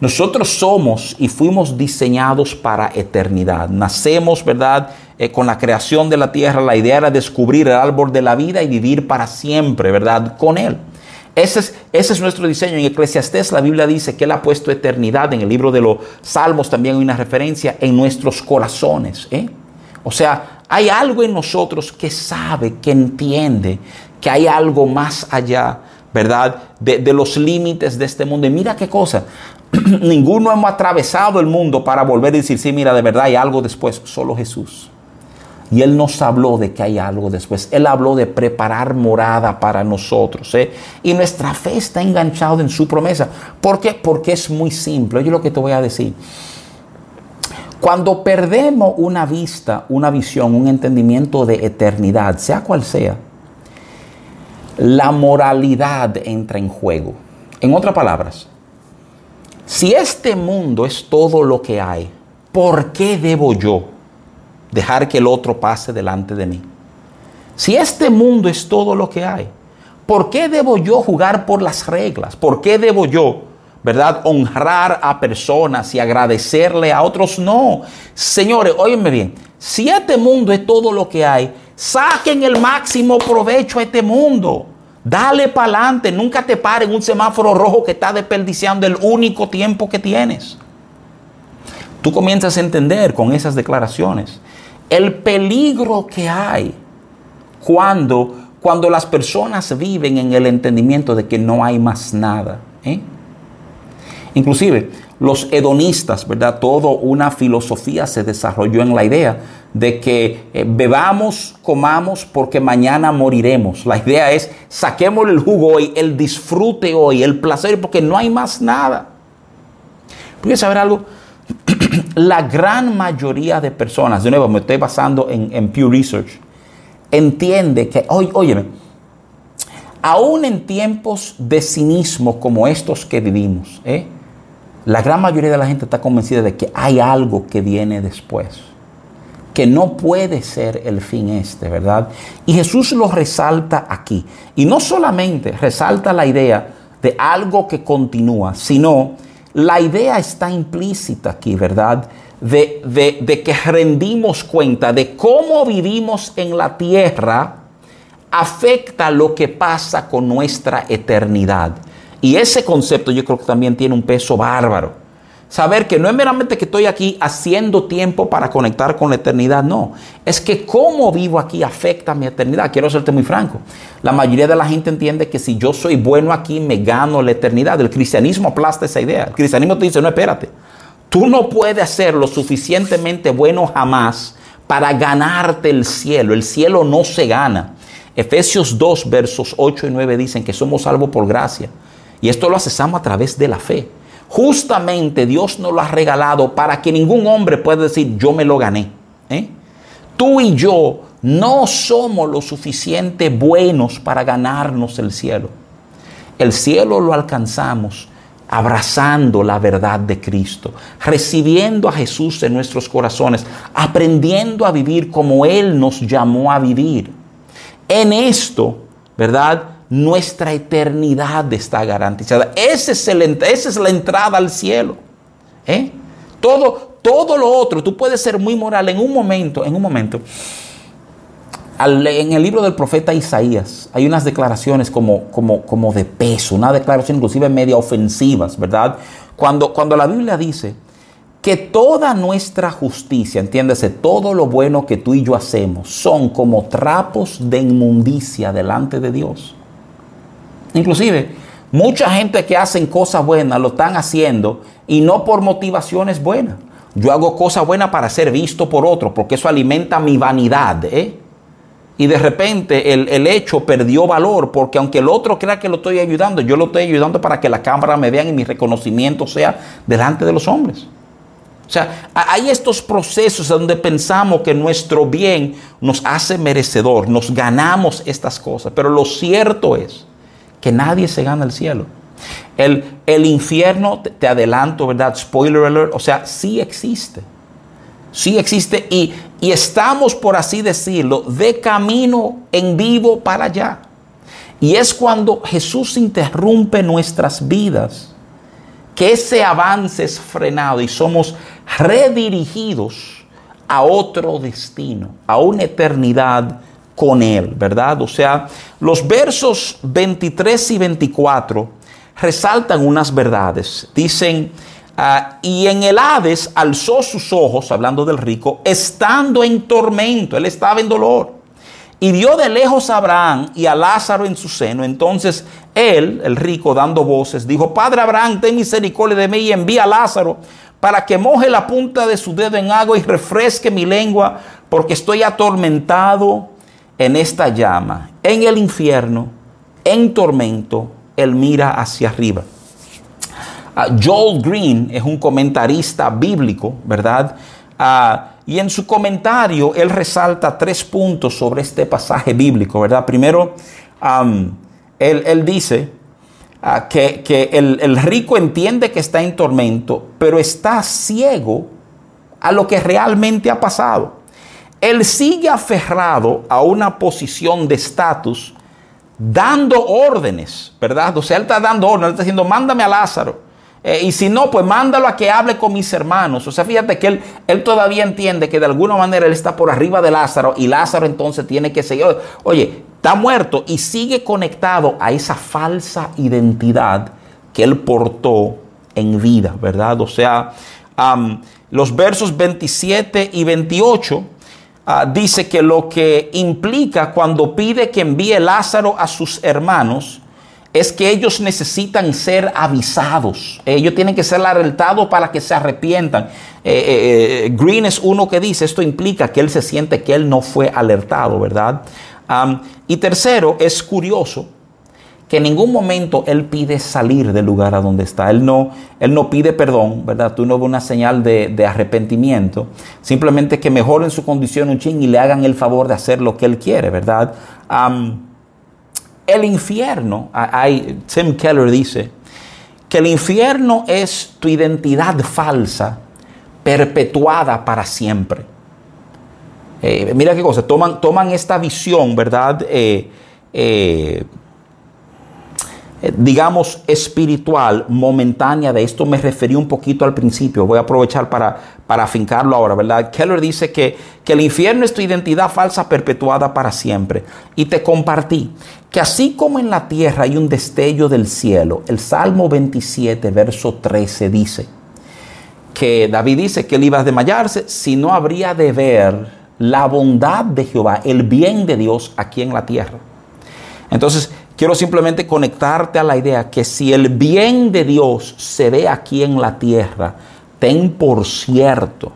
Nosotros somos y fuimos diseñados para eternidad. Nacemos, ¿verdad? Eh, con la creación de la tierra, la idea era descubrir el árbol de la vida y vivir para siempre, ¿verdad? Con él. Ese es, nuestro diseño. En Eclesiastés la Biblia dice que Él ha puesto eternidad. En el libro de los Salmos también hay una referencia en nuestros corazones. ¿eh? O sea, hay algo en nosotros que sabe, que entiende que hay algo más allá ¿verdad? De, de los límites de este mundo. Y mira qué cosa, ninguno hemos atravesado el mundo para volver a decir, sí, mira, de verdad hay algo después, solo Jesús. Y Él nos habló de que hay algo después. Él habló de preparar morada para nosotros. ¿eh? Y nuestra fe está enganchada en su promesa. ¿Por qué? Porque es muy simple. Yo lo que te voy a decir. Cuando perdemos una vista, una visión, un entendimiento de eternidad, sea cual sea, la moralidad entra en juego. En otras palabras, si este mundo es todo lo que hay, ¿por qué debo yo dejar que el otro pase delante de mí? Si este mundo es todo lo que hay, ¿por qué debo yo jugar por las reglas? ¿Por qué debo yo ¿verdad? Honrar a personas y agradecerle a otros. No. Señores, óyenme bien. Si este mundo es todo lo que hay, saquen el máximo provecho a este mundo. Dale para adelante. Nunca te paren un semáforo rojo que está desperdiciando el único tiempo que tienes. Tú comienzas a entender con esas declaraciones el peligro que hay cuando, cuando las personas viven en el entendimiento de que no hay más nada. ¿eh? Inclusive los hedonistas, ¿verdad? Toda una filosofía se desarrolló en la idea de que eh, bebamos, comamos porque mañana moriremos. La idea es saquemos el jugo hoy, el disfrute hoy, el placer, porque no hay más nada. ¿Puedes saber algo? La gran mayoría de personas, de nuevo me estoy basando en, en Pew Research, entiende que, oye, óyeme, aún en tiempos de cinismo como estos que vivimos, ¿eh? la gran mayoría de la gente está convencida de que hay algo que viene después, que no puede ser el fin este, ¿verdad? Y Jesús lo resalta aquí. Y no solamente resalta la idea de algo que continúa, sino la idea está implícita aquí, ¿verdad? De, que rendimos cuenta de cómo vivimos en la tierra afecta lo que pasa con nuestra eternidad. Y ese concepto yo creo que también tiene un peso bárbaro. Saber que no es meramente que estoy aquí haciendo tiempo para conectar con la eternidad, no. Es que cómo vivo aquí afecta a mi eternidad. Quiero serte muy franco. La mayoría de la gente entiende que si yo soy bueno aquí, me gano la eternidad. El cristianismo aplasta esa idea. El cristianismo te dice, no, espérate. Tú no puedes ser lo suficientemente bueno jamás para ganarte el cielo. El cielo no se gana. Efesios 2, versos 8 y 9 dicen que somos salvos por gracia. Y esto lo accesamos a través de la fe. Justamente Dios nos lo ha regalado para que ningún hombre pueda decir yo me lo gané. ¿eh? Tú y yo no somos lo suficiente buenos para ganarnos el cielo. El cielo lo alcanzamos abrazando la verdad de Cristo, recibiendo a Jesús en nuestros corazones, aprendiendo a vivir como Él nos llamó a vivir. En esto, ¿verdad? Nuestra eternidad está garantizada. Esa es, es la entrada al cielo. ¿eh? Todo, todo lo otro, tú puedes ser muy moral en un momento, en un momento. en el libro del profeta Isaías hay unas declaraciones como, como, como de peso, una declaración inclusive media ofensivas, ¿verdad? Cuando, cuando la Biblia dice que toda nuestra justicia, entiéndase, todo lo bueno que tú y yo hacemos, son como trapos de inmundicia delante de Dios. Inclusive, mucha gente que hacen cosas buenas lo están haciendo y no por motivaciones buenas. Yo hago cosas buenas para ser visto por otro, porque eso alimenta mi vanidad. ¿eh? Y de repente el, el, hecho perdió valor, porque aunque el otro crea que lo estoy ayudando, yo lo estoy ayudando para que la cámara me vean y mi reconocimiento sea delante de los hombres. O sea, hay estos procesos donde pensamos que nuestro bien nos hace merecedor, nos ganamos estas cosas, pero lo cierto es que nadie se gana el cielo. El, el infierno, te, adelanto, ¿verdad? Spoiler alert, o sea, sí existe. Sí existe y, y estamos, por así decirlo, de camino en vivo para allá. Y es cuando Jesús interrumpe nuestras vidas que ese avance es frenado y somos redirigidos a otro destino, a una eternidad con Él, ¿verdad? O sea, los versos 23 y 24 resaltan unas verdades. Dicen, ah, y en el Hades alzó sus ojos, hablando del rico, estando en tormento, él estaba en dolor. Y vio de lejos a Abraham y a Lázaro en su seno. Entonces él, el rico, dando voces, dijo, Padre Abraham, ten misericordia de mí y envía a Lázaro para que moje la punta de su dedo en agua y refresque mi lengua, porque estoy atormentado en esta llama, en el infierno, en tormento, él mira hacia arriba. Ah, Joel Green es un comentarista bíblico, ¿verdad? Ah, y en su comentario él resalta tres puntos sobre este pasaje bíblico, ¿verdad? Primero, él, dice ah, que, el, el rico entiende que está en tormento, pero está ciego a lo que realmente ha pasado él sigue aferrado a una posición de estatus, dando órdenes, ¿verdad? O sea, él está dando órdenes, está diciendo, mándame a Lázaro. Eh, y si no, pues mándalo a que hable con mis hermanos. O sea, fíjate que él, él todavía entiende que de alguna manera él está por arriba de Lázaro y Lázaro entonces tiene que seguir. Oye, está muerto y sigue conectado a esa falsa identidad que él portó en vida, ¿verdad? O sea, los versos 27 y 28 ah, dice que lo que implica cuando pide que envíe Lázaro a sus hermanos es que ellos necesitan ser avisados. Ellos tienen que ser alertados para que se arrepientan. Eh, eh, eh, Green es uno que dice, esto implica que él se siente que él no fue alertado, ¿verdad? y tercero, es curioso que en ningún momento él pide salir del lugar a donde está. Él no, él no pide perdón, ¿verdad? Tú no ves una señal de, arrepentimiento. Simplemente que mejoren su condición un ching y le hagan el favor de hacer lo que él quiere, ¿verdad? el infierno, hay, Tim Keller dice, que el infierno es tu identidad falsa perpetuada para siempre. Eh, mira qué cosa, toman, toman esta visión, ¿verdad? Eh, eh, digamos, espiritual, momentánea, de esto me referí un poquito al principio, voy a aprovechar para, para afincarlo ahora, ¿verdad? Keller dice que, que el infierno es tu identidad falsa perpetuada para siempre. Y te compartí que así como en la tierra hay un destello del cielo, el Salmo 27, verso 13 dice, que David dice que él iba a desmayarse si no habría de ver la bondad de Jehová, el bien de Dios aquí en la tierra. Entonces, quiero simplemente conectarte a la idea que si el bien de Dios se ve aquí en la tierra, ten por cierto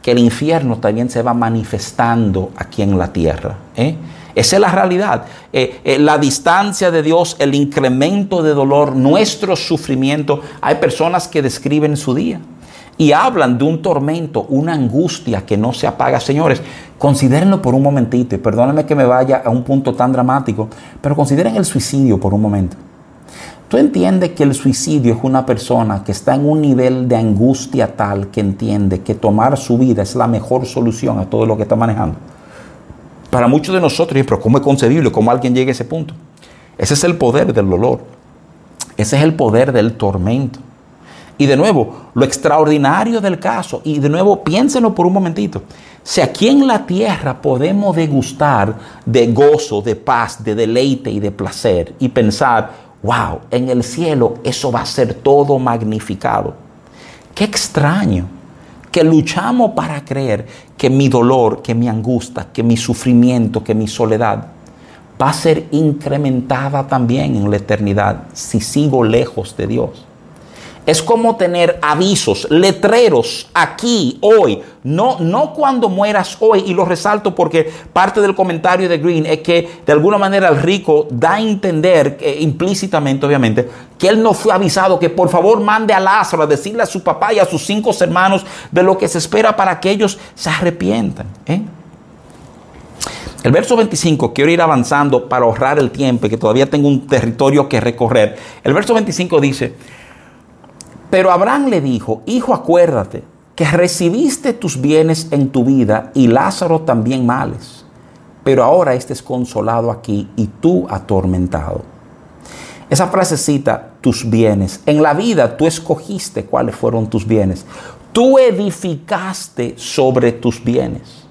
que el infierno también se va manifestando aquí en la tierra. ¿eh? Esa es la realidad. Eh, eh, la distancia de Dios, el incremento de dolor, nuestro sufrimiento. Hay personas que describen su día y hablan de un tormento, una angustia que no se apaga. Señores, considérenlo por un momentito y perdónenme que me vaya a un punto tan dramático, pero consideren el suicidio por un momento. Tú entiendes que el suicidio es una persona que está en un nivel de angustia tal que entiende que tomar su vida es la mejor solución a todo lo que está manejando. Para muchos de nosotros, pero ¿cómo es concebible? ¿Cómo alguien llega a ese punto? Ese es el poder del dolor. Ese es el poder del tormento. Y de nuevo, lo extraordinario del caso, y de nuevo, piénsenlo por un momentito. Si aquí en la tierra podemos degustar de gozo, de paz, de deleite y de placer, y pensar, wow, en el cielo eso va a ser todo magnificado. Qué extraño que luchamos para creer que mi dolor, que mi angustia, que mi sufrimiento, que mi soledad va a ser incrementada también en la eternidad si sigo lejos de Dios. Es como tener avisos, letreros aquí, hoy, no, no cuando mueras hoy, y lo resalto porque parte del comentario de Green es que de alguna manera el rico da a entender, eh, implícitamente obviamente, que él no fue avisado, que por favor mande a Lázaro a decirle a su papá y a sus cinco hermanos de lo que se espera para que ellos se arrepientan. ¿eh? El verso 25, quiero ir avanzando para ahorrar el tiempo, que todavía tengo un territorio que recorrer. El verso 25 dice, pero Abraham le dijo, hijo, acuérdate que recibiste tus bienes en tu vida y Lázaro también males. Pero ahora estés consolado aquí y tú atormentado. Esa frasecita, tus bienes. En la vida tú escogiste cuáles fueron tus bienes. Tú edificaste sobre tus bienes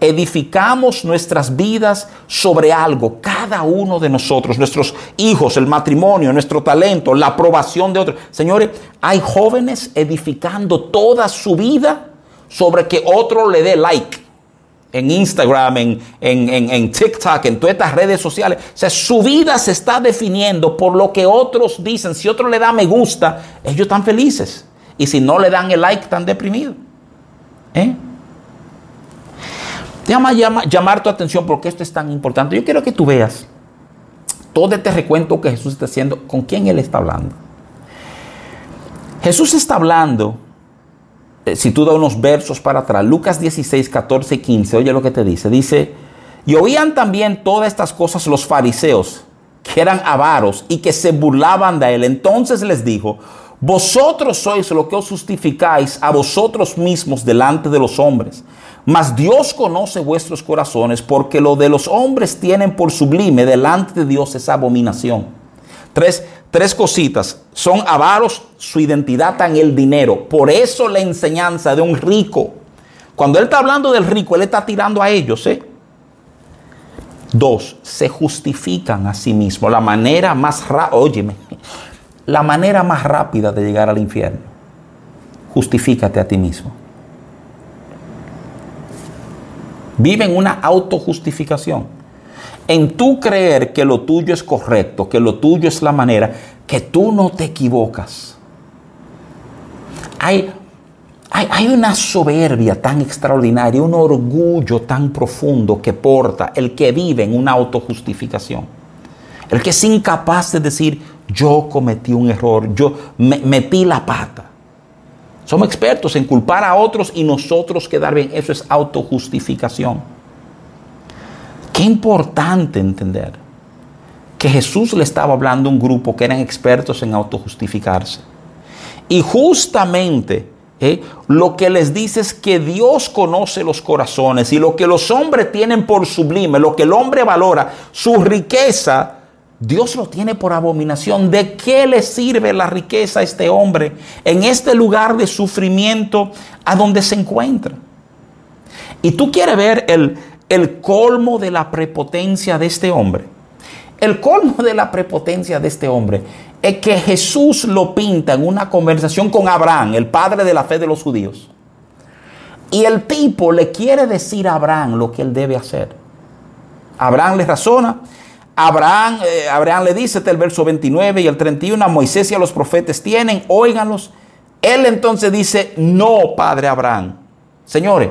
edificamos nuestras vidas sobre algo, cada uno de nosotros, nuestros hijos, el matrimonio, nuestro talento, la aprobación de otros. Señores, hay jóvenes edificando toda su vida sobre que otro le dé like en Instagram, en, en, TikTok, en todas estas redes sociales. O sea, su vida se está definiendo por lo que otros dicen. Si otro le da me gusta, ellos están felices. Y si no le dan el like, están deprimidos. ¿Eh? Llama, llama, llamar tu atención porque esto es tan importante. Yo quiero que tú veas todo este recuento que Jesús está haciendo, con quién Él está hablando. Jesús está hablando, eh, si tú das unos versos para atrás, Lucas 16, 14 y 15, oye lo que te dice. Dice, y oían también todas estas cosas los fariseos, que eran avaros y que se burlaban de él. Entonces les dijo, vosotros sois lo que os justificáis a vosotros mismos delante de los hombres mas Dios conoce vuestros corazones porque lo de los hombres tienen por sublime delante de Dios esa abominación. Tres, tres cositas. Son avaros, su identidad está en el dinero. Por eso la enseñanza de un rico. Cuando él está hablando del rico, él está tirando a ellos. ¿eh? Dos, se justifican a sí mismos. La manera más rápida, óyeme, la manera más rápida de llegar al infierno. Justifícate a ti mismo. Vive en una autojustificación en tú creer que lo tuyo es correcto, que lo tuyo es la manera, que tú no te equivocas. Hay, hay, una soberbia tan extraordinaria, un orgullo tan profundo que porta el que vive en una autojustificación. El que es incapaz de decir, yo cometí un error, yo metí la pata. Somos expertos en culpar a otros y nosotros quedar bien. Eso es autojustificación. Qué importante entender que Jesús le estaba hablando a un grupo que eran expertos en autojustificarse. Y justamente eh, lo que les dice es que Dios conoce los corazones y lo que los hombres tienen por sublime, lo que el hombre valora, su riqueza, Dios lo tiene por abominación. ¿De qué le sirve la riqueza a este hombre en este lugar de sufrimiento a donde se encuentra? Y tú quieres ver el, el colmo de la prepotencia de este hombre. El colmo de la prepotencia de este hombre es que Jesús lo pinta en una conversación con Abraham, el padre de la fe de los judíos. Y el tipo le quiere decir a Abraham lo que él debe hacer. Abraham le razona. Abraham, eh, Abraham le dice, el verso 29 y el 31, a Moisés y a los profetas tienen, óiganlos. Él entonces dice, no, padre Abraham. Señores,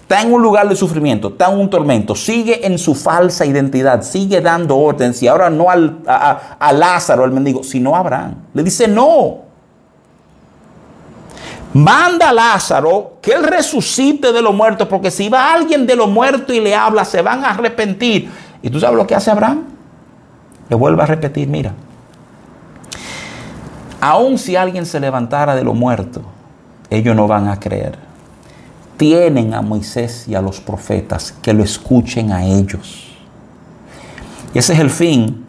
está en un lugar de sufrimiento, está en un tormento, sigue en su falsa identidad, sigue dando órdenes y ahora no al, a, Lázaro, el mendigo, sino a Abraham. Le dice no. Manda a Lázaro que él resucite de los muertos, porque si va alguien de los muertos y le habla, se van a arrepentir. ¿Y tú sabes lo que hace Abraham? Le vuelve a repetir, mira, aun si alguien se levantara de los muertos, ellos no van a creer tienen a Moisés y a los profetas, que lo escuchen a ellos. Y ese es el fin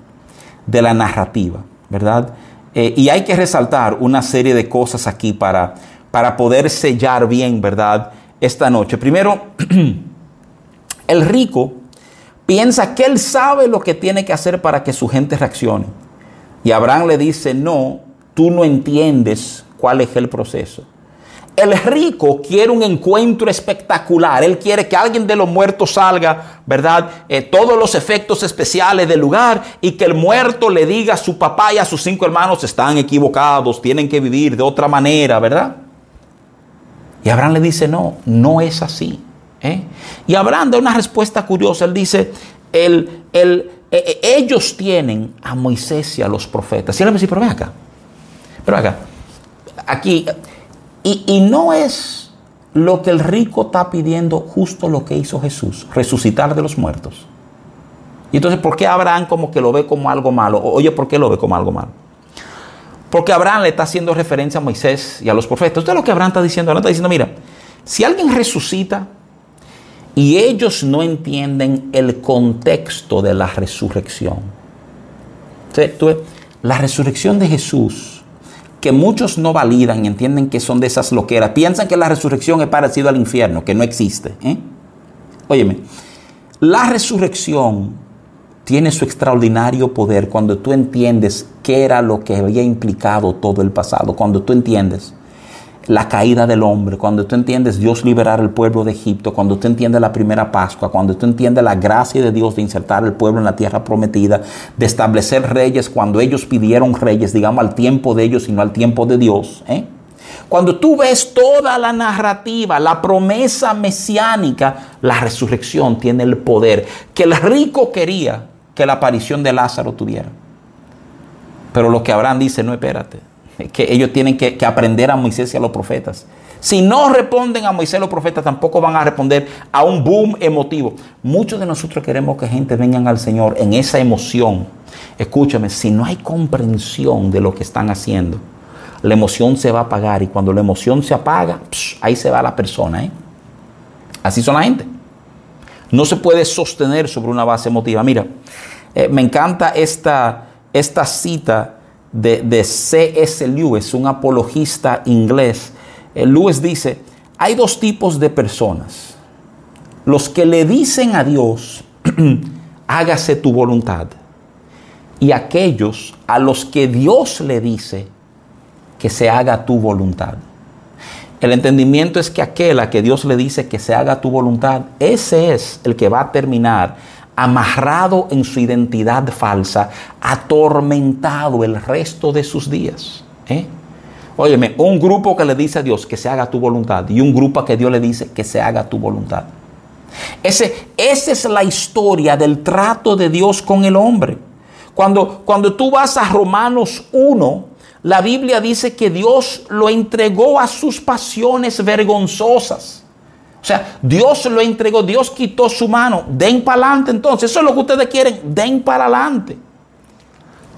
de la narrativa, ¿verdad? Eh, y hay que resaltar una serie de cosas aquí para, para poder sellar bien, ¿verdad? Esta noche. Primero, el rico piensa que él sabe lo que tiene que hacer para que su gente reaccione. Y Abraham le dice, no, tú no entiendes cuál es el proceso. El rico quiere un encuentro espectacular. Él quiere que alguien de los muertos salga, ¿verdad? Eh, todos los efectos especiales del lugar y que el muerto le diga a su papá y a sus cinco hermanos están equivocados, tienen que vivir de otra manera, ¿verdad? Y Abraham le dice, no, no es así. ¿Eh? Y Abraham da una respuesta curiosa. Él dice, el, el, eh, ellos tienen a Moisés y a los profetas. Y él le dice, pero ven acá, pero acá, aquí y, no es lo que el rico está pidiendo justo lo que hizo Jesús, resucitar de los muertos. Y entonces, ¿por qué Abraham como que lo ve como algo malo? Oye, ¿por qué lo ve como algo malo? Porque Abraham le está haciendo referencia a Moisés y a los profetas. Esto es lo que Abraham está diciendo. Abraham está diciendo, mira, si alguien resucita y ellos no entienden el contexto de la resurrección. La resurrección de Jesús que muchos no validan y entienden que son de esas loqueras. Piensan que la resurrección es parecido al infierno, que no existe. ¿eh? Óyeme, la resurrección tiene su extraordinario poder cuando tú entiendes qué era lo que había implicado todo el pasado, cuando tú entiendes la caída del hombre, cuando tú entiendes Dios liberar al pueblo de Egipto, cuando tú entiendes la primera Pascua, cuando tú entiendes la gracia de Dios de insertar al pueblo en la tierra prometida, de establecer reyes cuando ellos pidieron reyes, digamos al tiempo de ellos y no al tiempo de Dios. ¿eh? Cuando tú ves toda la narrativa, la promesa mesiánica, la resurrección tiene el poder que el rico quería que la aparición de Lázaro tuviera. Pero lo que Abraham dice, no, espérate que ellos tienen que, aprender a Moisés y a los profetas. Si no responden a Moisés y los profetas, tampoco van a responder a un boom emotivo. Muchos de nosotros queremos que gente vengan al Señor en esa emoción. Escúchame, si no hay comprensión de lo que están haciendo, la emoción se va a apagar y cuando la emoción se apaga, ahí se va la persona. ¿eh? Así son la gente. No se puede sostener sobre una base emotiva. Mira, eh, me encanta esta, esta cita de, de C.S. Lewis, un apologista inglés. Eh, Lewis dice, hay dos tipos de personas. Los que le dicen a Dios, hágase tu voluntad. Y aquellos a los que Dios le dice que se haga tu voluntad. El entendimiento es que aquel a que Dios le dice que se haga tu voluntad, ese es el que va a terminar amarrado en su identidad falsa, atormentado el resto de sus días. ¿eh? Óyeme, un grupo que le dice a Dios que se haga tu voluntad y un grupo a que Dios le dice que se haga tu voluntad. Ese, esa es la historia del trato de Dios con el hombre. Cuando, cuando tú vas a Romanos 1, la Biblia dice que Dios lo entregó a sus pasiones vergonzosas. O sea, Dios lo entregó, Dios quitó su mano. Den para adelante entonces. Eso es lo que ustedes quieren. Den para adelante.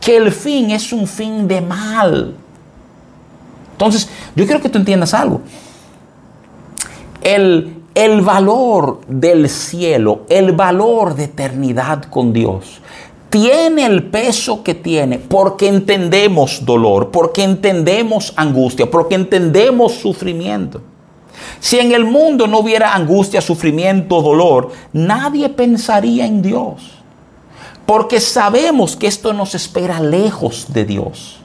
Que el fin es un fin de mal. Entonces, yo quiero que tú entiendas algo. El, el valor del cielo, el valor de eternidad con Dios, tiene el peso que tiene porque entendemos dolor, porque entendemos angustia, porque entendemos sufrimiento. Si en el mundo no hubiera angustia, sufrimiento, dolor, nadie pensaría en Dios. Porque sabemos que esto nos espera lejos de Dios.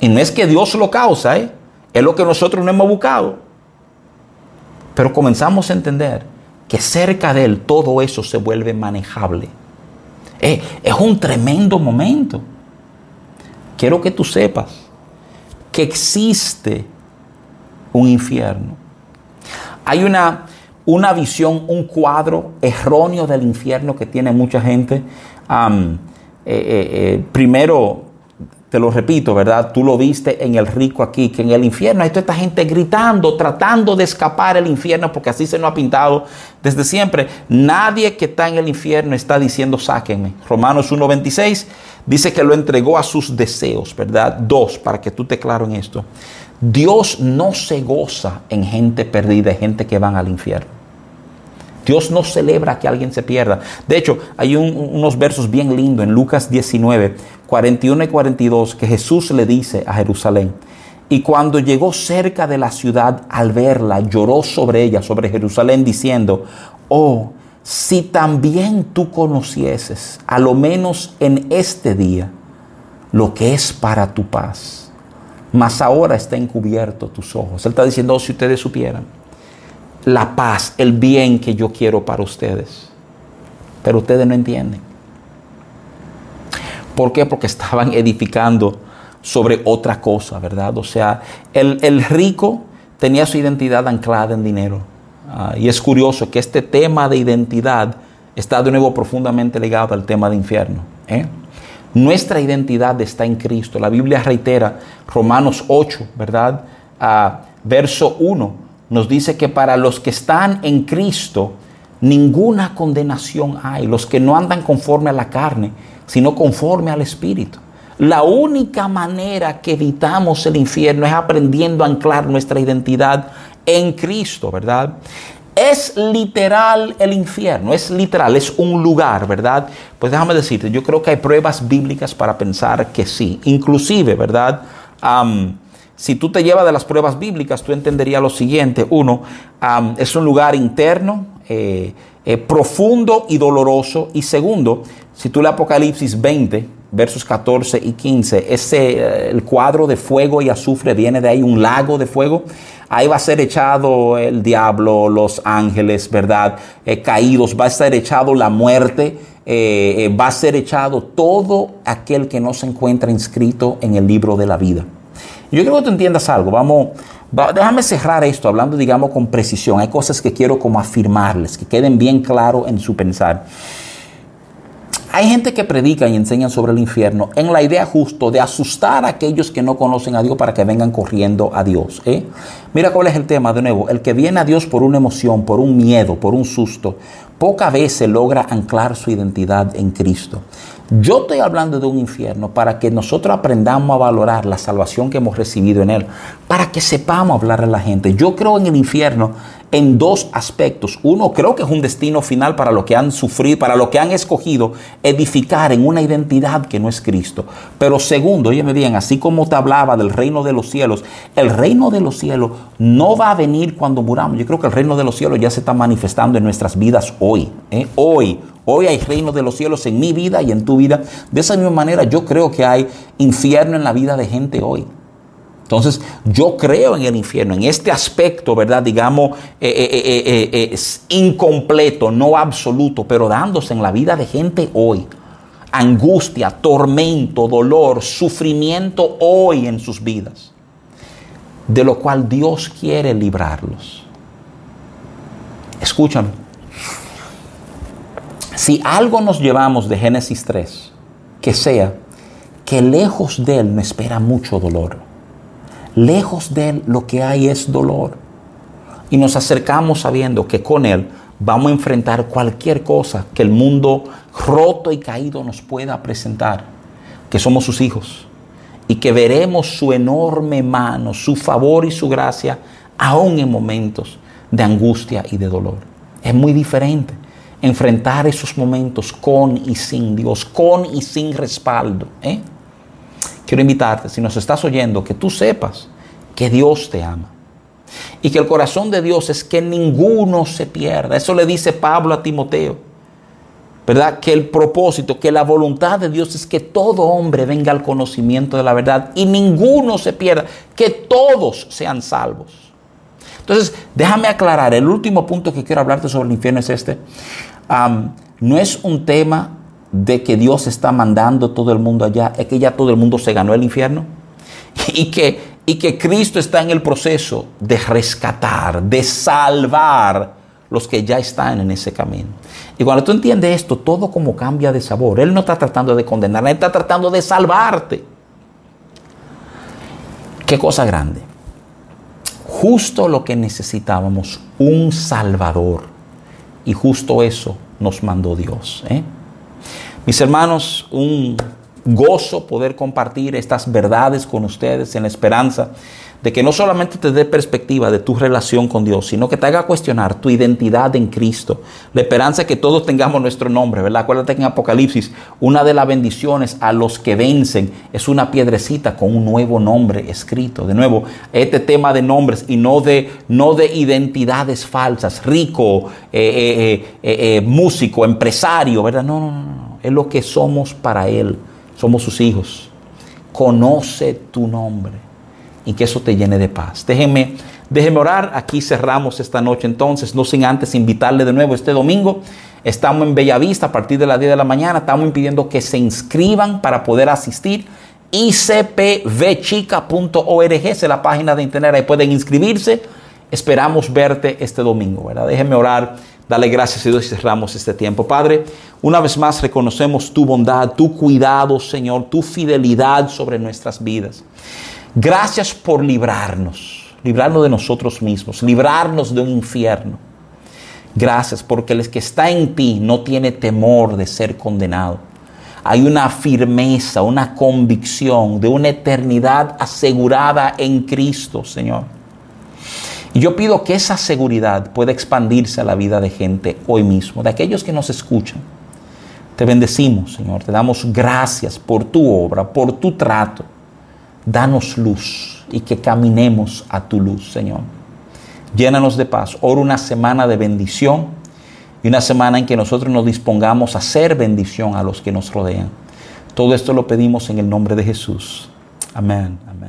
Y no es que Dios lo causa, ¿eh? es lo que nosotros no hemos buscado. Pero comenzamos a entender que cerca de Él todo eso se vuelve manejable. Eh, es un tremendo momento. Quiero que tú sepas que existe un infierno hay una, una visión, un cuadro erróneo del infierno que tiene mucha gente. Eh, eh, eh, primero, te lo repito, ¿verdad? Tú lo viste en el rico aquí, que en el infierno hay toda esta gente gritando, tratando de escapar del infierno, porque así se nos ha pintado desde siempre. Nadie que está en el infierno está diciendo, sáquenme. Romanos 1.26 dice que lo entregó a sus deseos, ¿verdad? Dos, para que tú te claro en esto. Dios no se goza en gente perdida, en gente que van al infierno. Dios no celebra que alguien se pierda. De hecho, hay unos versos bien lindos en Lucas 19, 41 y 42 que Jesús le dice a Jerusalén. Y cuando llegó cerca de la ciudad, al verla, lloró sobre ella, sobre Jerusalén, diciendo, oh, si también tú conocieses, a lo menos en este día, lo que es para tu paz mas ahora está encubierto tus ojos. Él está diciendo, oh, si ustedes supieran la paz, el bien que yo quiero para ustedes, pero ustedes no entienden. ¿Por qué? Porque estaban edificando sobre otra cosa, ¿verdad? O sea, el, rico tenía su identidad anclada en dinero. Ah, y es curioso que este tema de identidad está de nuevo profundamente ligado al tema de infierno. ¿eh? Nuestra identidad está en Cristo. La Biblia reitera Romanos 8, ¿verdad? verso 1 nos dice que para los que están en Cristo, ninguna condenación hay. Los que no andan conforme a la carne, sino conforme al Espíritu. La única manera que evitamos el infierno es aprendiendo a anclar nuestra identidad en Cristo, ¿verdad? Es literal el infierno, es literal, es un lugar, ¿verdad? Pues déjame decirte, yo creo que hay pruebas bíblicas para pensar que sí. Inclusive, ¿verdad? si tú te llevas de las pruebas bíblicas, tú entenderías lo siguiente. Uno, es un lugar interno, eh, eh, profundo y doloroso. Y segundo, si tú lees Apocalipsis 20, versos 14 y 15, ese, eh, el cuadro de fuego y azufre viene de ahí, un lago de fuego. Ahí va a ser echado el diablo, los ángeles, ¿verdad? Eh, caídos, va a ser echado la muerte, eh, va a ser echado todo aquel que no se encuentra inscrito en el libro de la vida. Yo quiero que tú entiendas algo, vamos, déjame cerrar esto hablando, digamos, con precisión. Hay cosas que quiero como afirmarles, que queden bien claro en su pensar. Hay gente que predica y enseña sobre el infierno en la idea justo de asustar a aquellos que no conocen a Dios para que vengan corriendo a Dios. ¿eh? Mira cuál es el tema de nuevo. El que viene a Dios por una emoción, por un miedo, por un susto, poca vez se logra anclar su identidad en Cristo. Yo estoy hablando de un infierno para que nosotros aprendamos a valorar la salvación que hemos recibido en Él, para que sepamos hablar a la gente. Yo creo en el infierno en dos aspectos. Uno, creo que es un destino final para lo que han sufrido, para lo que han escogido edificar en una identidad que no es Cristo. Pero segundo, óyeme bien, así como te hablaba del reino de los cielos, el reino de los cielos no va a venir cuando muramos. Yo creo que el reino de los cielos ya se está manifestando en nuestras vidas hoy. ¿eh? Hoy. Hoy hay reino de los cielos en mi vida y en tu vida. De esa misma manera yo creo que hay infierno en la vida de gente hoy. Entonces, yo creo en el infierno, en este aspecto, ¿verdad? Digamos, eh, eh, eh, es incompleto, no absoluto, pero dándose en la vida de gente hoy. Angustia, tormento, dolor, sufrimiento hoy en sus vidas. De lo cual Dios quiere librarlos. Escúchame. Si algo nos llevamos de Génesis 3, que sea que lejos de Él me espera mucho dolor Lejos de Él lo que hay es dolor. Y nos acercamos sabiendo que con Él vamos a enfrentar cualquier cosa que el mundo roto y caído nos pueda presentar, que somos sus hijos, y que veremos su enorme mano, su favor y su gracia, aún en momentos de angustia y de dolor. Es muy diferente enfrentar esos momentos con y sin Dios, con y sin respaldo. ¿eh? Quiero invitarte, si nos estás oyendo, que tú sepas que Dios te ama. Y que el corazón de Dios es que ninguno se pierda. Eso le dice Pablo a Timoteo. ¿Verdad? Que el propósito, que la voluntad de Dios es que todo hombre venga al conocimiento de la verdad y ninguno se pierda, que todos sean salvos. Entonces, déjame aclarar, el último punto que quiero hablarte sobre el infierno es este. no es un tema de que Dios está mandando todo el mundo allá, es que ya todo el mundo se ganó el infierno y que, y que Cristo está en el proceso de rescatar, de salvar los que ya están en ese camino. Y cuando tú entiendes esto, todo como cambia de sabor. Él no está tratando de condenar, Él está tratando de salvarte. Qué cosa grande. Justo lo que necesitábamos, un Salvador. Y justo eso nos mandó Dios. ¿eh? Mis hermanos, un gozo poder compartir estas verdades con ustedes en la esperanza de que no solamente te dé perspectiva de tu relación con Dios, sino que te haga cuestionar tu identidad en Cristo. La esperanza de que todos tengamos nuestro nombre, ¿verdad? Acuérdate que en Apocalipsis una de las bendiciones a los que vencen es una piedrecita con un nuevo nombre escrito. De nuevo, este tema de nombres y no de, no de identidades falsas, rico, eh, eh, eh, músico, empresario, ¿verdad? No, no, no es lo que somos para Él. Somos sus hijos. Conoce tu nombre y que eso te llene de paz. Déjenme, déjenme orar. Aquí cerramos esta noche entonces, no sin antes invitarle de nuevo este domingo. Estamos en Bellavista a partir de las 10 de la mañana. Estamos impidiendo que se inscriban para poder asistir. icpvchica.org es la página de internet. Ahí pueden inscribirse. Esperamos verte este domingo. ¿verdad? Déjenme orar. Dale gracias a Dios y cerramos este tiempo. Padre, una vez más reconocemos tu bondad, tu cuidado, Señor, tu fidelidad sobre nuestras vidas. Gracias por librarnos, librarnos de nosotros mismos, librarnos de un infierno. Gracias porque el que está en ti no tiene temor de ser condenado. Hay una firmeza, una convicción de una eternidad asegurada en Cristo, Señor. Y yo pido que esa seguridad pueda expandirse a la vida de gente hoy mismo, de aquellos que nos escuchan. Te bendecimos, Señor, te damos gracias por tu obra, por tu trato. Danos luz y que caminemos a tu luz, Señor. Llénanos de paz. Ora una semana de bendición y una semana en que nosotros nos dispongamos a hacer bendición a los que nos rodean. Todo esto lo pedimos en el nombre de Jesús. Amén. Amén.